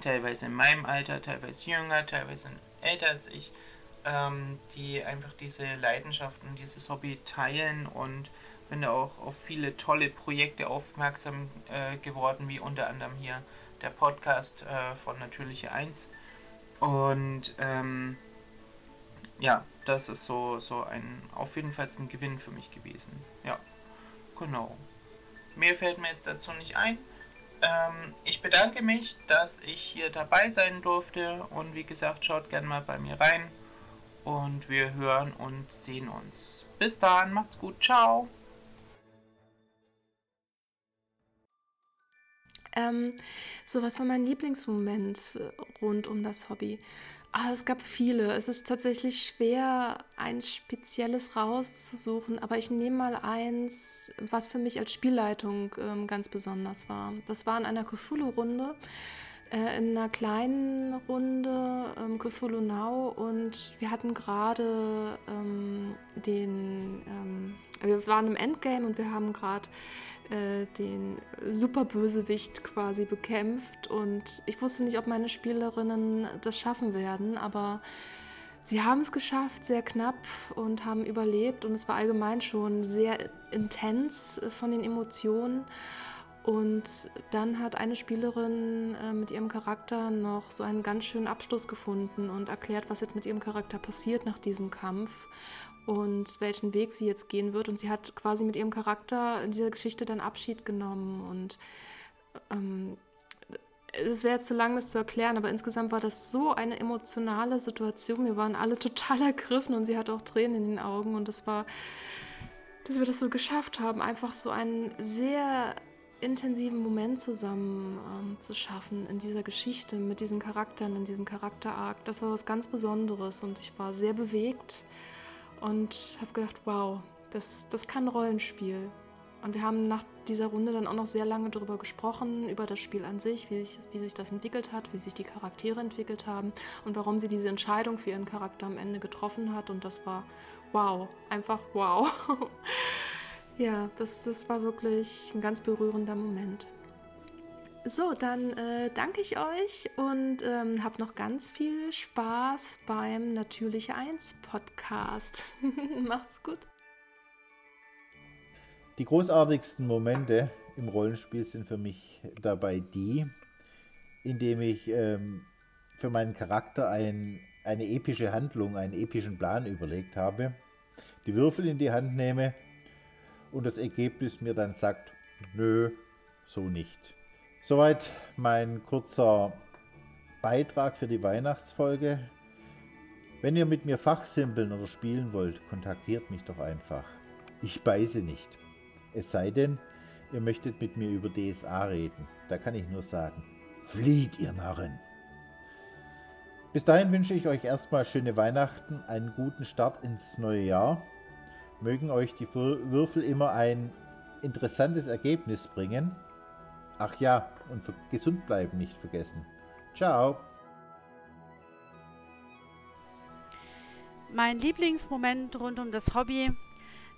teilweise in meinem Alter, teilweise jünger, teilweise älter als ich, ähm, die einfach diese Leidenschaften, dieses Hobby teilen und bin da auch auf viele tolle Projekte aufmerksam äh, geworden, wie unter anderem hier der Podcast äh, von Natürliche 1. Und ähm, ja, das ist so, so ein auf jeden Fall ein Gewinn für mich gewesen. Ja, genau. Mehr fällt mir jetzt dazu nicht ein. Ähm, ich bedanke mich, dass ich hier dabei sein durfte und wie gesagt, schaut gerne mal bei mir rein und wir hören und sehen uns. Bis dann, macht's gut, ciao. Ähm, so, was war mein Lieblingsmoment äh, rund um das Hobby? Ah, es gab viele. Es ist tatsächlich schwer, ein spezielles rauszusuchen, aber ich nehme mal eins, was für mich als Spielleitung ähm, ganz besonders war. Das war in einer Cthulhu-Runde, äh, in einer kleinen Runde ähm, Now und wir hatten gerade ähm, den, ähm, wir waren im Endgame und wir haben gerade äh, den Superbösewicht quasi bekämpft und ich wusste nicht, ob meine Spielerinnen das schaffen werden, aber sie haben es geschafft, sehr knapp und haben überlebt und es war allgemein schon sehr intens von den Emotionen. Und dann hat eine Spielerin äh, mit ihrem Charakter noch so einen ganz schönen Abschluss gefunden und erklärt, was jetzt mit ihrem Charakter passiert nach diesem Kampf und welchen Weg sie jetzt gehen wird. Und sie hat quasi mit ihrem Charakter in dieser Geschichte dann Abschied genommen. Und ähm, es wäre jetzt zu lang, das zu erklären, aber insgesamt war das so eine emotionale Situation. Wir waren alle total ergriffen und sie hat auch Tränen in den Augen. Und das war, dass wir das so geschafft haben, einfach so einen sehr intensiven Moment zusammen ähm, zu schaffen in dieser Geschichte mit diesen Charakteren, in diesem Charakterarg. Das war was ganz Besonderes und ich war sehr bewegt und habe gedacht, wow, das, das kann Rollenspiel. Und wir haben nach dieser Runde dann auch noch sehr lange darüber gesprochen, über das Spiel an sich, wie, ich, wie sich das entwickelt hat, wie sich die Charaktere entwickelt haben und warum sie diese Entscheidung für ihren Charakter am Ende getroffen hat. Und das war wow, einfach wow. ja, das, das war wirklich ein ganz berührender Moment. So, dann äh, danke ich euch und ähm, habe noch ganz viel Spaß beim Natürliche 1 Podcast. Macht's gut. Die großartigsten Momente im Rollenspiel sind für mich dabei die, indem ich ähm, für meinen Charakter ein, eine epische Handlung, einen epischen Plan überlegt habe, die Würfel in die Hand nehme und das Ergebnis mir dann sagt, nö, so nicht. Soweit mein kurzer Beitrag für die Weihnachtsfolge. Wenn ihr mit mir fachsimpeln oder spielen wollt, kontaktiert mich doch einfach. Ich beiße nicht. Es sei denn, ihr möchtet mit mir über DSA reden. Da kann ich nur sagen, flieht ihr Narren. Bis dahin wünsche ich euch erstmal schöne Weihnachten, einen guten Start ins neue Jahr. Mögen euch die Würfel immer ein interessantes Ergebnis bringen. Ach ja, und gesund bleiben nicht vergessen. Ciao. Mein Lieblingsmoment rund um das Hobby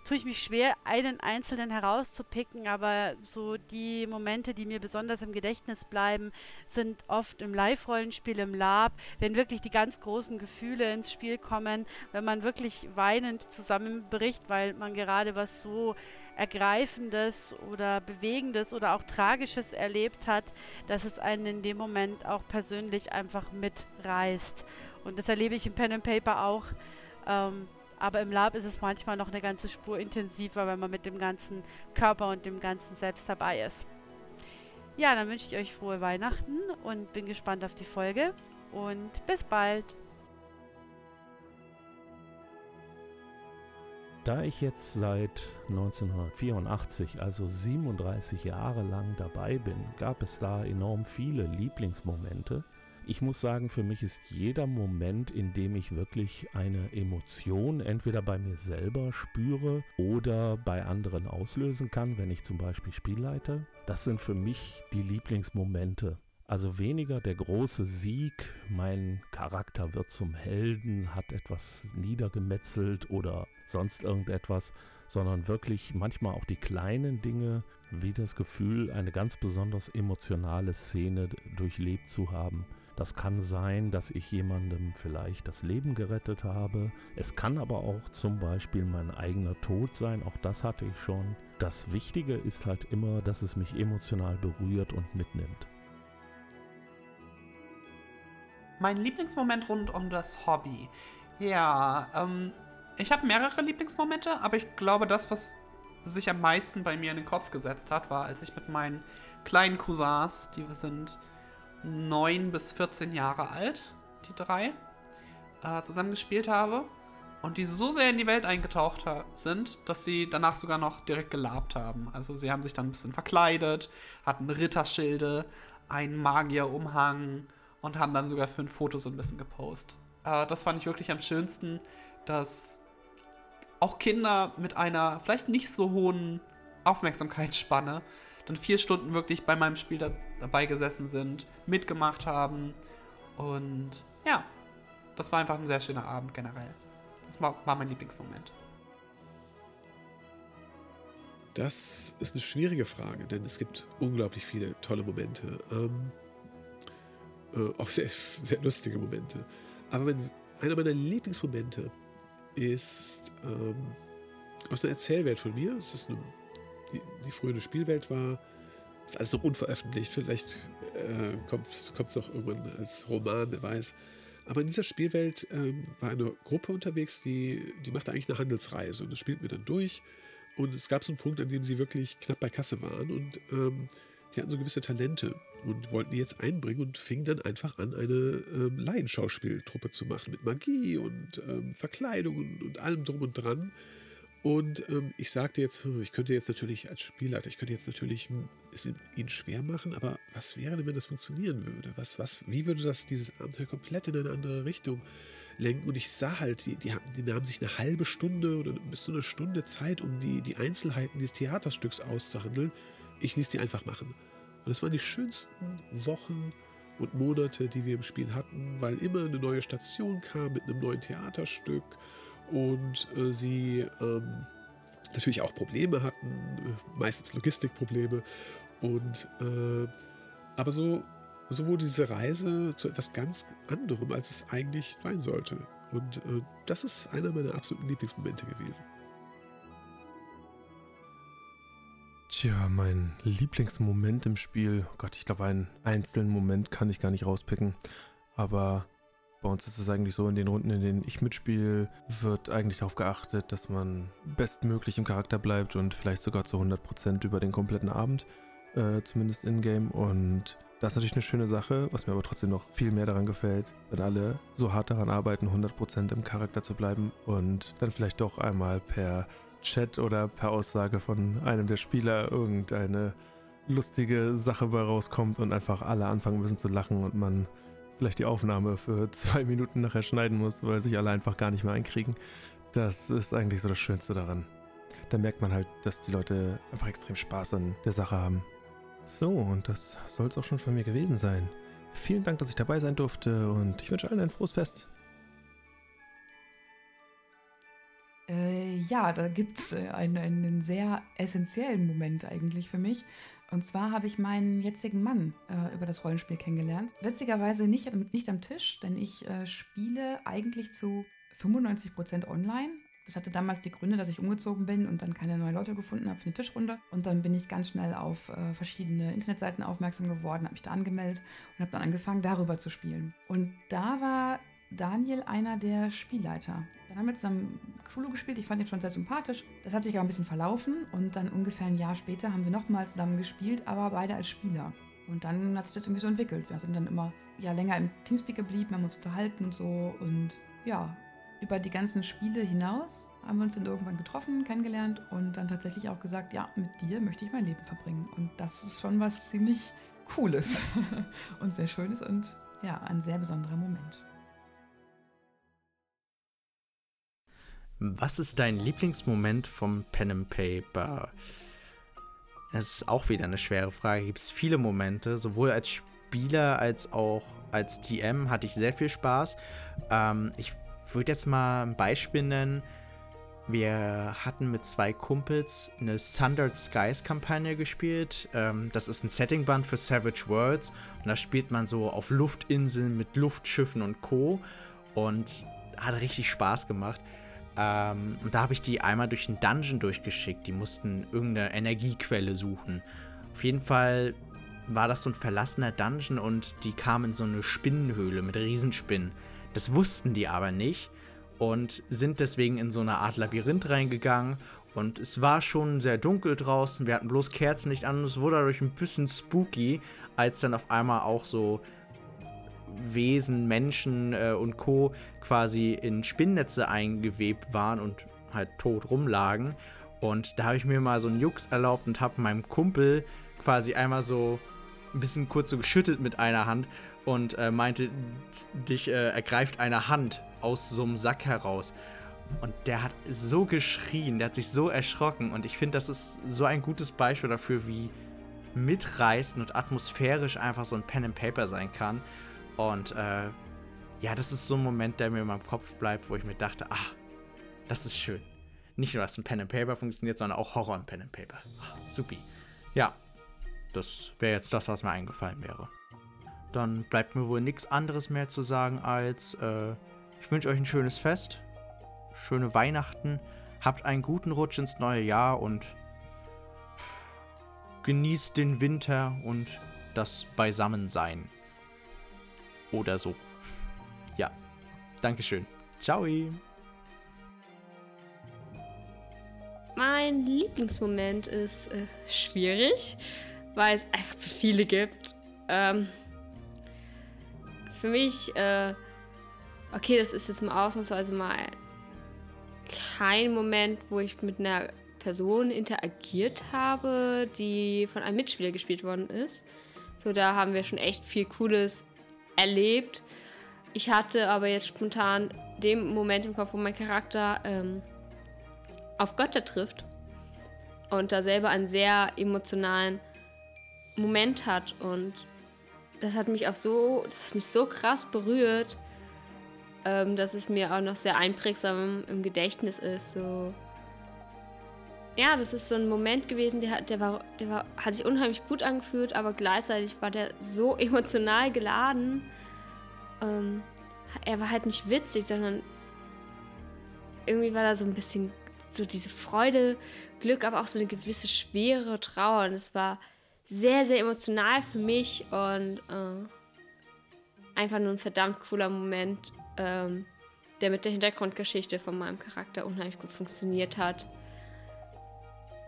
tue ich mich schwer, einen einzelnen herauszupicken, aber so die Momente, die mir besonders im Gedächtnis bleiben, sind oft im Live-Rollenspiel, im Lab, wenn wirklich die ganz großen Gefühle ins Spiel kommen, wenn man wirklich weinend zusammenbricht, weil man gerade was so Ergreifendes oder Bewegendes oder auch Tragisches erlebt hat, dass es einen in dem Moment auch persönlich einfach mitreißt. Und das erlebe ich im Pen and Paper auch. Ähm, aber im Lab ist es manchmal noch eine ganze Spur intensiver, wenn man mit dem ganzen Körper und dem ganzen Selbst dabei ist. Ja, dann wünsche ich euch frohe Weihnachten und bin gespannt auf die Folge und bis bald. Da ich jetzt seit 1984, also 37 Jahre lang dabei bin, gab es da enorm viele Lieblingsmomente. Ich muss sagen, für mich ist jeder Moment, in dem ich wirklich eine Emotion entweder bei mir selber spüre oder bei anderen auslösen kann, wenn ich zum Beispiel Spielleite, das sind für mich die Lieblingsmomente. Also weniger der große Sieg, mein Charakter wird zum Helden, hat etwas niedergemetzelt oder sonst irgendetwas, sondern wirklich manchmal auch die kleinen Dinge, wie das Gefühl, eine ganz besonders emotionale Szene durchlebt zu haben. Das kann sein, dass ich jemandem vielleicht das Leben gerettet habe. Es kann aber auch zum Beispiel mein eigener Tod sein. Auch das hatte ich schon. Das Wichtige ist halt immer, dass es mich emotional berührt und mitnimmt. Mein Lieblingsmoment rund um das Hobby. Ja, ähm, ich habe mehrere Lieblingsmomente, aber ich glaube, das, was sich am meisten bei mir in den Kopf gesetzt hat, war, als ich mit meinen kleinen Cousins, die wir sind 9 bis 14 Jahre alt, die drei, äh, zusammen habe. Und die so sehr in die Welt eingetaucht sind, dass sie danach sogar noch direkt gelabt haben. Also sie haben sich dann ein bisschen verkleidet, hatten Ritterschilde, einen Magierumhang und haben dann sogar fünf Fotos so ein bisschen gepostet. Äh, das fand ich wirklich am schönsten, dass auch Kinder mit einer vielleicht nicht so hohen Aufmerksamkeitsspanne dann vier Stunden wirklich bei meinem Spiel da, dabei gesessen sind, mitgemacht haben. Und ja, das war einfach ein sehr schöner Abend generell. Das war, war mein Lieblingsmoment. Das ist eine schwierige Frage, denn es gibt unglaublich viele tolle Momente. Ähm, äh, auch sehr, sehr lustige Momente. Aber mein, einer meiner Lieblingsmomente ist ähm, aus einer Erzählwelt von mir. Es ist eine die, die früher eine Spielwelt war. Ist alles noch unveröffentlicht. Vielleicht äh, kommt es noch irgendwann als Roman, wer weiß. Aber in dieser Spielwelt ähm, war eine Gruppe unterwegs, die, die machte eigentlich eine Handelsreise und das spielten wir dann durch. Und es gab so einen Punkt, an dem sie wirklich knapp bei Kasse waren und ähm, die hatten so gewisse Talente und wollten die jetzt einbringen und fingen dann einfach an, eine ähm, Laienschauspieltruppe zu machen mit Magie und ähm, Verkleidung und, und allem drum und dran. Und ähm, ich sagte jetzt, hm, ich könnte jetzt natürlich als Spielleiter, ich könnte jetzt natürlich hm, es ihnen schwer machen, aber was wäre denn, wenn das funktionieren würde? Was, was, wie würde das dieses Abenteuer komplett in eine andere Richtung lenken. Und ich sah halt, die, die, die nahmen sich eine halbe Stunde oder bis zu eine Stunde Zeit, um die, die Einzelheiten dieses Theaterstücks auszuhandeln. Ich ließ die einfach machen. Und es waren die schönsten Wochen und Monate, die wir im Spiel hatten, weil immer eine neue Station kam mit einem neuen Theaterstück und äh, sie ähm, natürlich auch Probleme hatten, äh, meistens Logistikprobleme. Und äh, aber so, so wurde diese Reise zu etwas ganz anderem, als es eigentlich sein sollte. Und äh, das ist einer meiner absoluten Lieblingsmomente gewesen. Tja, mein Lieblingsmoment im Spiel, oh Gott, ich glaube, einen einzelnen Moment kann ich gar nicht rauspicken. Aber bei uns ist es eigentlich so, in den Runden, in denen ich mitspiele, wird eigentlich darauf geachtet, dass man bestmöglich im Charakter bleibt und vielleicht sogar zu 100% über den kompletten Abend, äh, zumindest in-game. Und das ist natürlich eine schöne Sache, was mir aber trotzdem noch viel mehr daran gefällt, wenn alle so hart daran arbeiten, 100% im Charakter zu bleiben und dann vielleicht doch einmal per Chat oder per Aussage von einem der Spieler irgendeine lustige Sache bei rauskommt und einfach alle anfangen müssen zu lachen und man vielleicht die Aufnahme für zwei Minuten nachher schneiden muss, weil sich alle einfach gar nicht mehr einkriegen. Das ist eigentlich so das Schönste daran. Da merkt man halt, dass die Leute einfach extrem Spaß an der Sache haben. So, und das soll es auch schon von mir gewesen sein. Vielen Dank, dass ich dabei sein durfte und ich wünsche allen ein frohes Fest. Äh, ja, da gibt es äh, einen, einen sehr essentiellen Moment eigentlich für mich. Und zwar habe ich meinen jetzigen Mann äh, über das Rollenspiel kennengelernt. Witzigerweise nicht, nicht am Tisch, denn ich äh, spiele eigentlich zu 95% online. Das hatte damals die Gründe, dass ich umgezogen bin und dann keine neuen Leute gefunden habe für eine Tischrunde. Und dann bin ich ganz schnell auf äh, verschiedene Internetseiten aufmerksam geworden, habe mich da angemeldet und habe dann angefangen, darüber zu spielen. Und da war Daniel einer der Spielleiter. Dann haben wir zusammen Cthulhu gespielt. Ich fand ihn schon sehr sympathisch. Das hat sich aber ein bisschen verlaufen und dann ungefähr ein Jahr später haben wir nochmal zusammen gespielt, aber beide als Spieler. Und dann hat sich das irgendwie so entwickelt. Wir sind dann immer ja, länger im Teamspeak geblieben, haben uns unterhalten und so. Und ja, über die ganzen Spiele hinaus haben wir uns dann irgendwann getroffen, kennengelernt und dann tatsächlich auch gesagt, ja, mit dir möchte ich mein Leben verbringen. Und das ist schon was ziemlich Cooles und sehr Schönes und ja, ein sehr besonderer Moment. Was ist dein Lieblingsmoment vom Pen and Paper? Das ist auch wieder eine schwere Frage. Gibt es viele Momente, sowohl als Spieler als auch als DM hatte ich sehr viel Spaß. Ähm, ich würde jetzt mal ein Beispiel nennen. Wir hatten mit zwei Kumpels eine Sundered Skies Kampagne gespielt. Ähm, das ist ein Settingband für Savage Worlds und da spielt man so auf Luftinseln mit Luftschiffen und Co. Und hat richtig Spaß gemacht. Ähm, und da habe ich die einmal durch einen Dungeon durchgeschickt. Die mussten irgendeine Energiequelle suchen. Auf jeden Fall war das so ein verlassener Dungeon und die kamen in so eine Spinnenhöhle mit Riesenspinnen. Das wussten die aber nicht und sind deswegen in so eine Art Labyrinth reingegangen. Und es war schon sehr dunkel draußen. Wir hatten bloß Kerzenlicht an und es wurde dadurch ein bisschen spooky, als dann auf einmal auch so Wesen, Menschen äh, und Co. quasi in Spinnnetze eingewebt waren und halt tot rumlagen. Und da habe ich mir mal so einen Jux erlaubt und habe meinem Kumpel quasi einmal so ein bisschen kurz so geschüttelt mit einer Hand und äh, meinte, dich äh, ergreift eine Hand aus so einem Sack heraus. Und der hat so geschrien, der hat sich so erschrocken. Und ich finde, das ist so ein gutes Beispiel dafür, wie mitreißend und atmosphärisch einfach so ein Pen and Paper sein kann. Und äh, ja, das ist so ein Moment, der mir in meinem Kopf bleibt, wo ich mir dachte, ah, das ist schön. Nicht nur, dass ein Pen and Paper funktioniert, sondern auch Horror und Pen and Paper. Ah, supi. Ja, das wäre jetzt das, was mir eingefallen wäre. Dann bleibt mir wohl nichts anderes mehr zu sagen als, äh, ich wünsche euch ein schönes Fest, schöne Weihnachten, habt einen guten Rutsch ins neue Jahr und genießt den Winter und das Beisammensein oder so. Ja, Dankeschön. Ciao. Mein Lieblingsmoment ist äh, schwierig, weil es einfach zu viele gibt. Ähm, für mich, äh, okay, das ist jetzt mal ausnahmsweise mal kein Moment, wo ich mit einer Person interagiert habe, die von einem Mitspieler gespielt worden ist. So, da haben wir schon echt viel Cooles erlebt. ich hatte aber jetzt spontan den Moment im Kopf, wo mein Charakter ähm, auf Götter trifft und da selber einen sehr emotionalen Moment hat und das hat mich auf so, das hat mich so krass berührt, ähm, dass es mir auch noch sehr einprägsam im Gedächtnis ist. So. Ja, das ist so ein Moment gewesen, der, der, war, der war, hat sich unheimlich gut angefühlt, aber gleichzeitig war der so emotional geladen. Ähm, er war halt nicht witzig, sondern irgendwie war da so ein bisschen so diese Freude, Glück, aber auch so eine gewisse schwere Trauer. Und es war sehr, sehr emotional für mich und äh, einfach nur ein verdammt cooler Moment, ähm, der mit der Hintergrundgeschichte von meinem Charakter unheimlich gut funktioniert hat.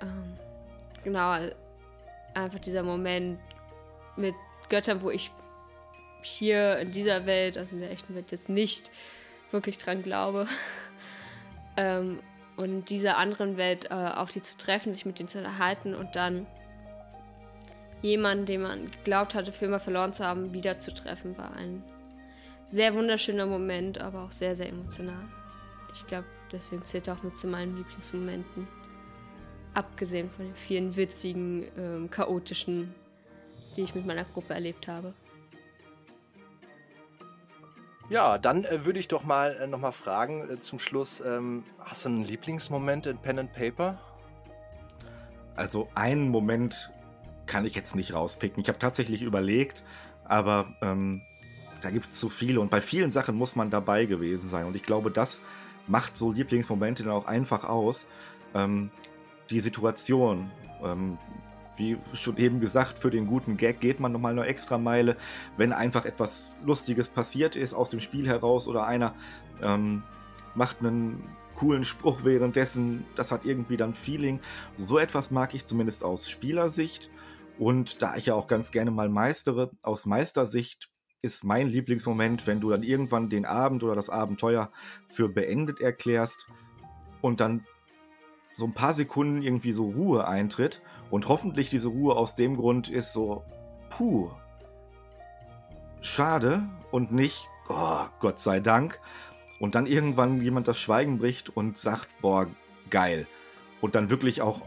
Ähm, genau, einfach dieser Moment mit Göttern, wo ich hier in dieser Welt, also in der echten Welt, jetzt nicht wirklich dran glaube. ähm, und in dieser anderen Welt äh, auf die zu treffen, sich mit denen zu unterhalten und dann jemanden, den man geglaubt hatte, für immer verloren zu haben, wiederzutreffen, war ein sehr wunderschöner Moment, aber auch sehr, sehr emotional. Ich glaube, deswegen zählt er auch mit zu meinen Lieblingsmomenten. Abgesehen von den vielen witzigen, ähm, chaotischen, die ich mit meiner Gruppe erlebt habe. Ja, dann äh, würde ich doch mal äh, noch mal fragen äh, zum Schluss, ähm, hast du einen Lieblingsmoment in Pen and Paper? Also einen Moment kann ich jetzt nicht rauspicken. Ich habe tatsächlich überlegt, aber ähm, da gibt es so viele und bei vielen Sachen muss man dabei gewesen sein. Und ich glaube, das macht so Lieblingsmomente dann auch einfach aus. Ähm, die Situation, ähm, wie schon eben gesagt, für den guten Gag geht man nochmal eine extra Meile. Wenn einfach etwas Lustiges passiert ist aus dem Spiel heraus oder einer ähm, macht einen coolen Spruch währenddessen, das hat irgendwie dann Feeling. So etwas mag ich zumindest aus Spielersicht. Und da ich ja auch ganz gerne mal meistere, aus Meistersicht ist mein Lieblingsmoment, wenn du dann irgendwann den Abend oder das Abenteuer für beendet erklärst und dann so ein paar Sekunden irgendwie so Ruhe eintritt und hoffentlich diese Ruhe aus dem Grund ist so, puh, schade und nicht, oh, Gott sei Dank. Und dann irgendwann jemand das Schweigen bricht und sagt, boah, geil. Und dann wirklich auch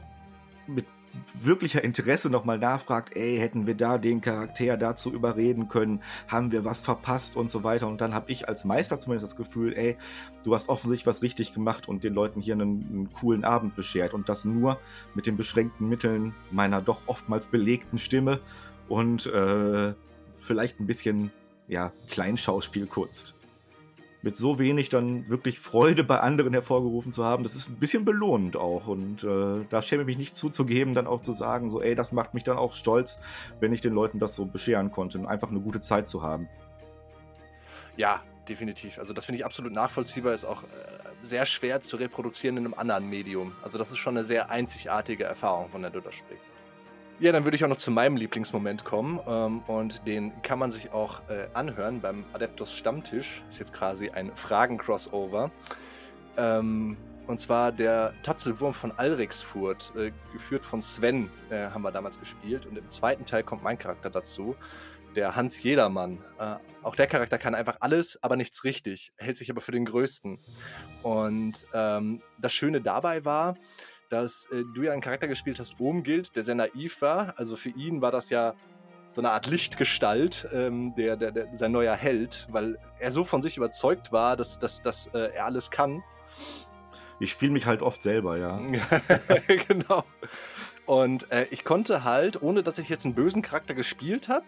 mit wirklicher Interesse nochmal nachfragt, ey, hätten wir da den Charakter dazu überreden können, haben wir was verpasst und so weiter. Und dann habe ich als Meister zumindest das Gefühl, ey, du hast offensichtlich was richtig gemacht und den Leuten hier einen, einen coolen Abend beschert. Und das nur mit den beschränkten Mitteln meiner doch oftmals belegten Stimme und äh, vielleicht ein bisschen, ja, Kleinschauspielkunst mit so wenig dann wirklich Freude bei anderen hervorgerufen zu haben, das ist ein bisschen belohnend auch. Und äh, da schäme ich mich nicht zuzugeben, dann auch zu sagen, so, ey, das macht mich dann auch stolz, wenn ich den Leuten das so bescheren konnte, einfach eine gute Zeit zu haben. Ja, definitiv. Also das finde ich absolut nachvollziehbar, ist auch äh, sehr schwer zu reproduzieren in einem anderen Medium. Also das ist schon eine sehr einzigartige Erfahrung, von der du da sprichst. Ja, dann würde ich auch noch zu meinem Lieblingsmoment kommen. Ähm, und den kann man sich auch äh, anhören beim Adeptus Stammtisch. Ist jetzt quasi ein Fragen-Crossover. Ähm, und zwar der Tatzelwurm von Alrixfurt, äh, geführt von Sven, äh, haben wir damals gespielt. Und im zweiten Teil kommt mein Charakter dazu, der Hans Jedermann. Äh, auch der Charakter kann einfach alles, aber nichts richtig, hält sich aber für den Größten. Und ähm, das Schöne dabei war, dass äh, du ja einen Charakter gespielt hast, Wurmgild, der sehr naiv war. Also für ihn war das ja so eine Art Lichtgestalt, ähm, der, der, der, sein neuer Held, weil er so von sich überzeugt war, dass, dass, dass äh, er alles kann. Ich spiele mich halt oft selber, ja. genau. Und äh, ich konnte halt, ohne dass ich jetzt einen bösen Charakter gespielt habe,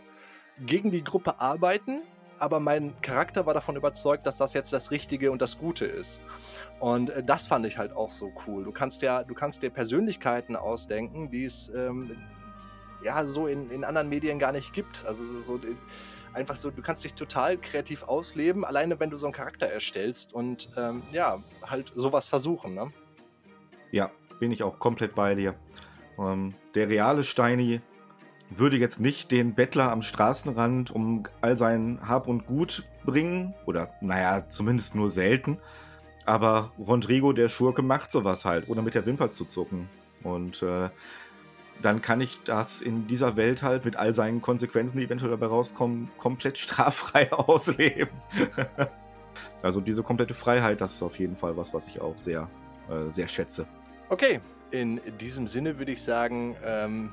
gegen die Gruppe arbeiten, aber mein Charakter war davon überzeugt, dass das jetzt das Richtige und das Gute ist. Und äh, das fand ich halt auch so cool. Du kannst ja, du kannst dir Persönlichkeiten ausdenken, die es ähm, ja so in, in anderen Medien gar nicht gibt. Also so einfach so, du kannst dich total kreativ ausleben, alleine wenn du so einen Charakter erstellst und ähm, ja, halt sowas versuchen, ne? Ja, bin ich auch komplett bei dir. Ähm, der reale Steini würde jetzt nicht den Bettler am Straßenrand um all sein Hab und Gut bringen, oder naja, zumindest nur selten. Aber Rodrigo, der Schurke, macht sowas halt, ohne mit der Wimper zu zucken. Und äh, dann kann ich das in dieser Welt halt mit all seinen Konsequenzen, die eventuell dabei rauskommen, komplett straffrei ausleben. also diese komplette Freiheit, das ist auf jeden Fall was, was ich auch sehr, äh, sehr schätze. Okay, in diesem Sinne würde ich sagen, ähm,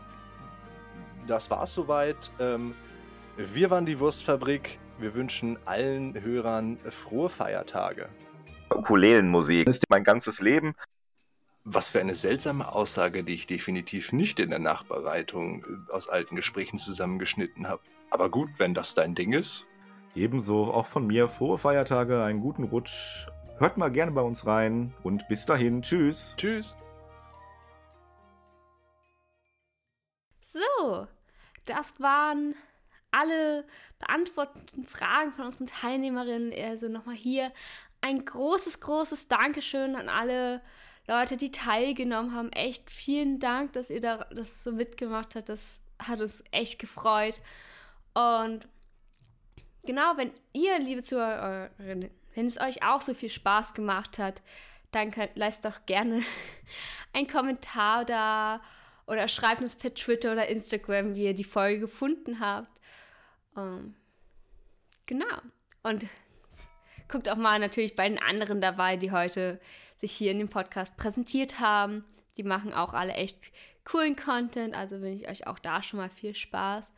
das war's soweit. Ähm, wir waren die Wurstfabrik. Wir wünschen allen Hörern frohe Feiertage. Ukulelenmusik ist mein ganzes Leben. Was für eine seltsame Aussage, die ich definitiv nicht in der Nachbereitung äh, aus alten Gesprächen zusammengeschnitten habe. Aber gut, wenn das dein Ding ist. Ebenso auch von mir frohe Feiertage, einen guten Rutsch. Hört mal gerne bei uns rein und bis dahin, tschüss. Tschüss. So, das waren alle beantworteten Fragen von unseren Teilnehmerinnen. Also nochmal hier ein großes, großes Dankeschön an alle Leute, die teilgenommen haben. Echt vielen Dank, dass ihr da das so mitgemacht habt. Das hat uns echt gefreut. Und genau, wenn ihr, liebe Zuhörerinnen, wenn es euch auch so viel Spaß gemacht hat, dann könnt, lasst doch gerne einen Kommentar da oder schreibt uns per Twitter oder Instagram, wie ihr die Folge gefunden habt. Ähm, genau. Und guckt auch mal natürlich bei den anderen dabei, die heute sich hier in dem Podcast präsentiert haben. Die machen auch alle echt coolen Content, also wünsche ich euch auch da schon mal viel Spaß.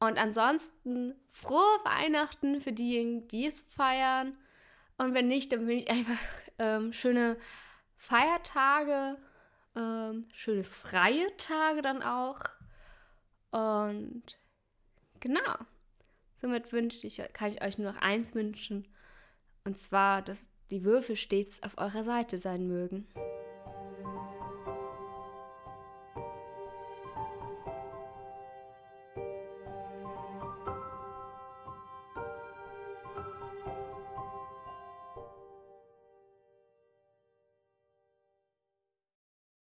Und ansonsten frohe Weihnachten für diejenigen, die es feiern. Und wenn nicht, dann wünsche ich einfach ähm, schöne Feiertage ähm, schöne freie Tage dann auch. Und genau. Somit wünsche ich, kann ich euch nur noch eins wünschen. Und zwar, dass die Würfel stets auf eurer Seite sein mögen.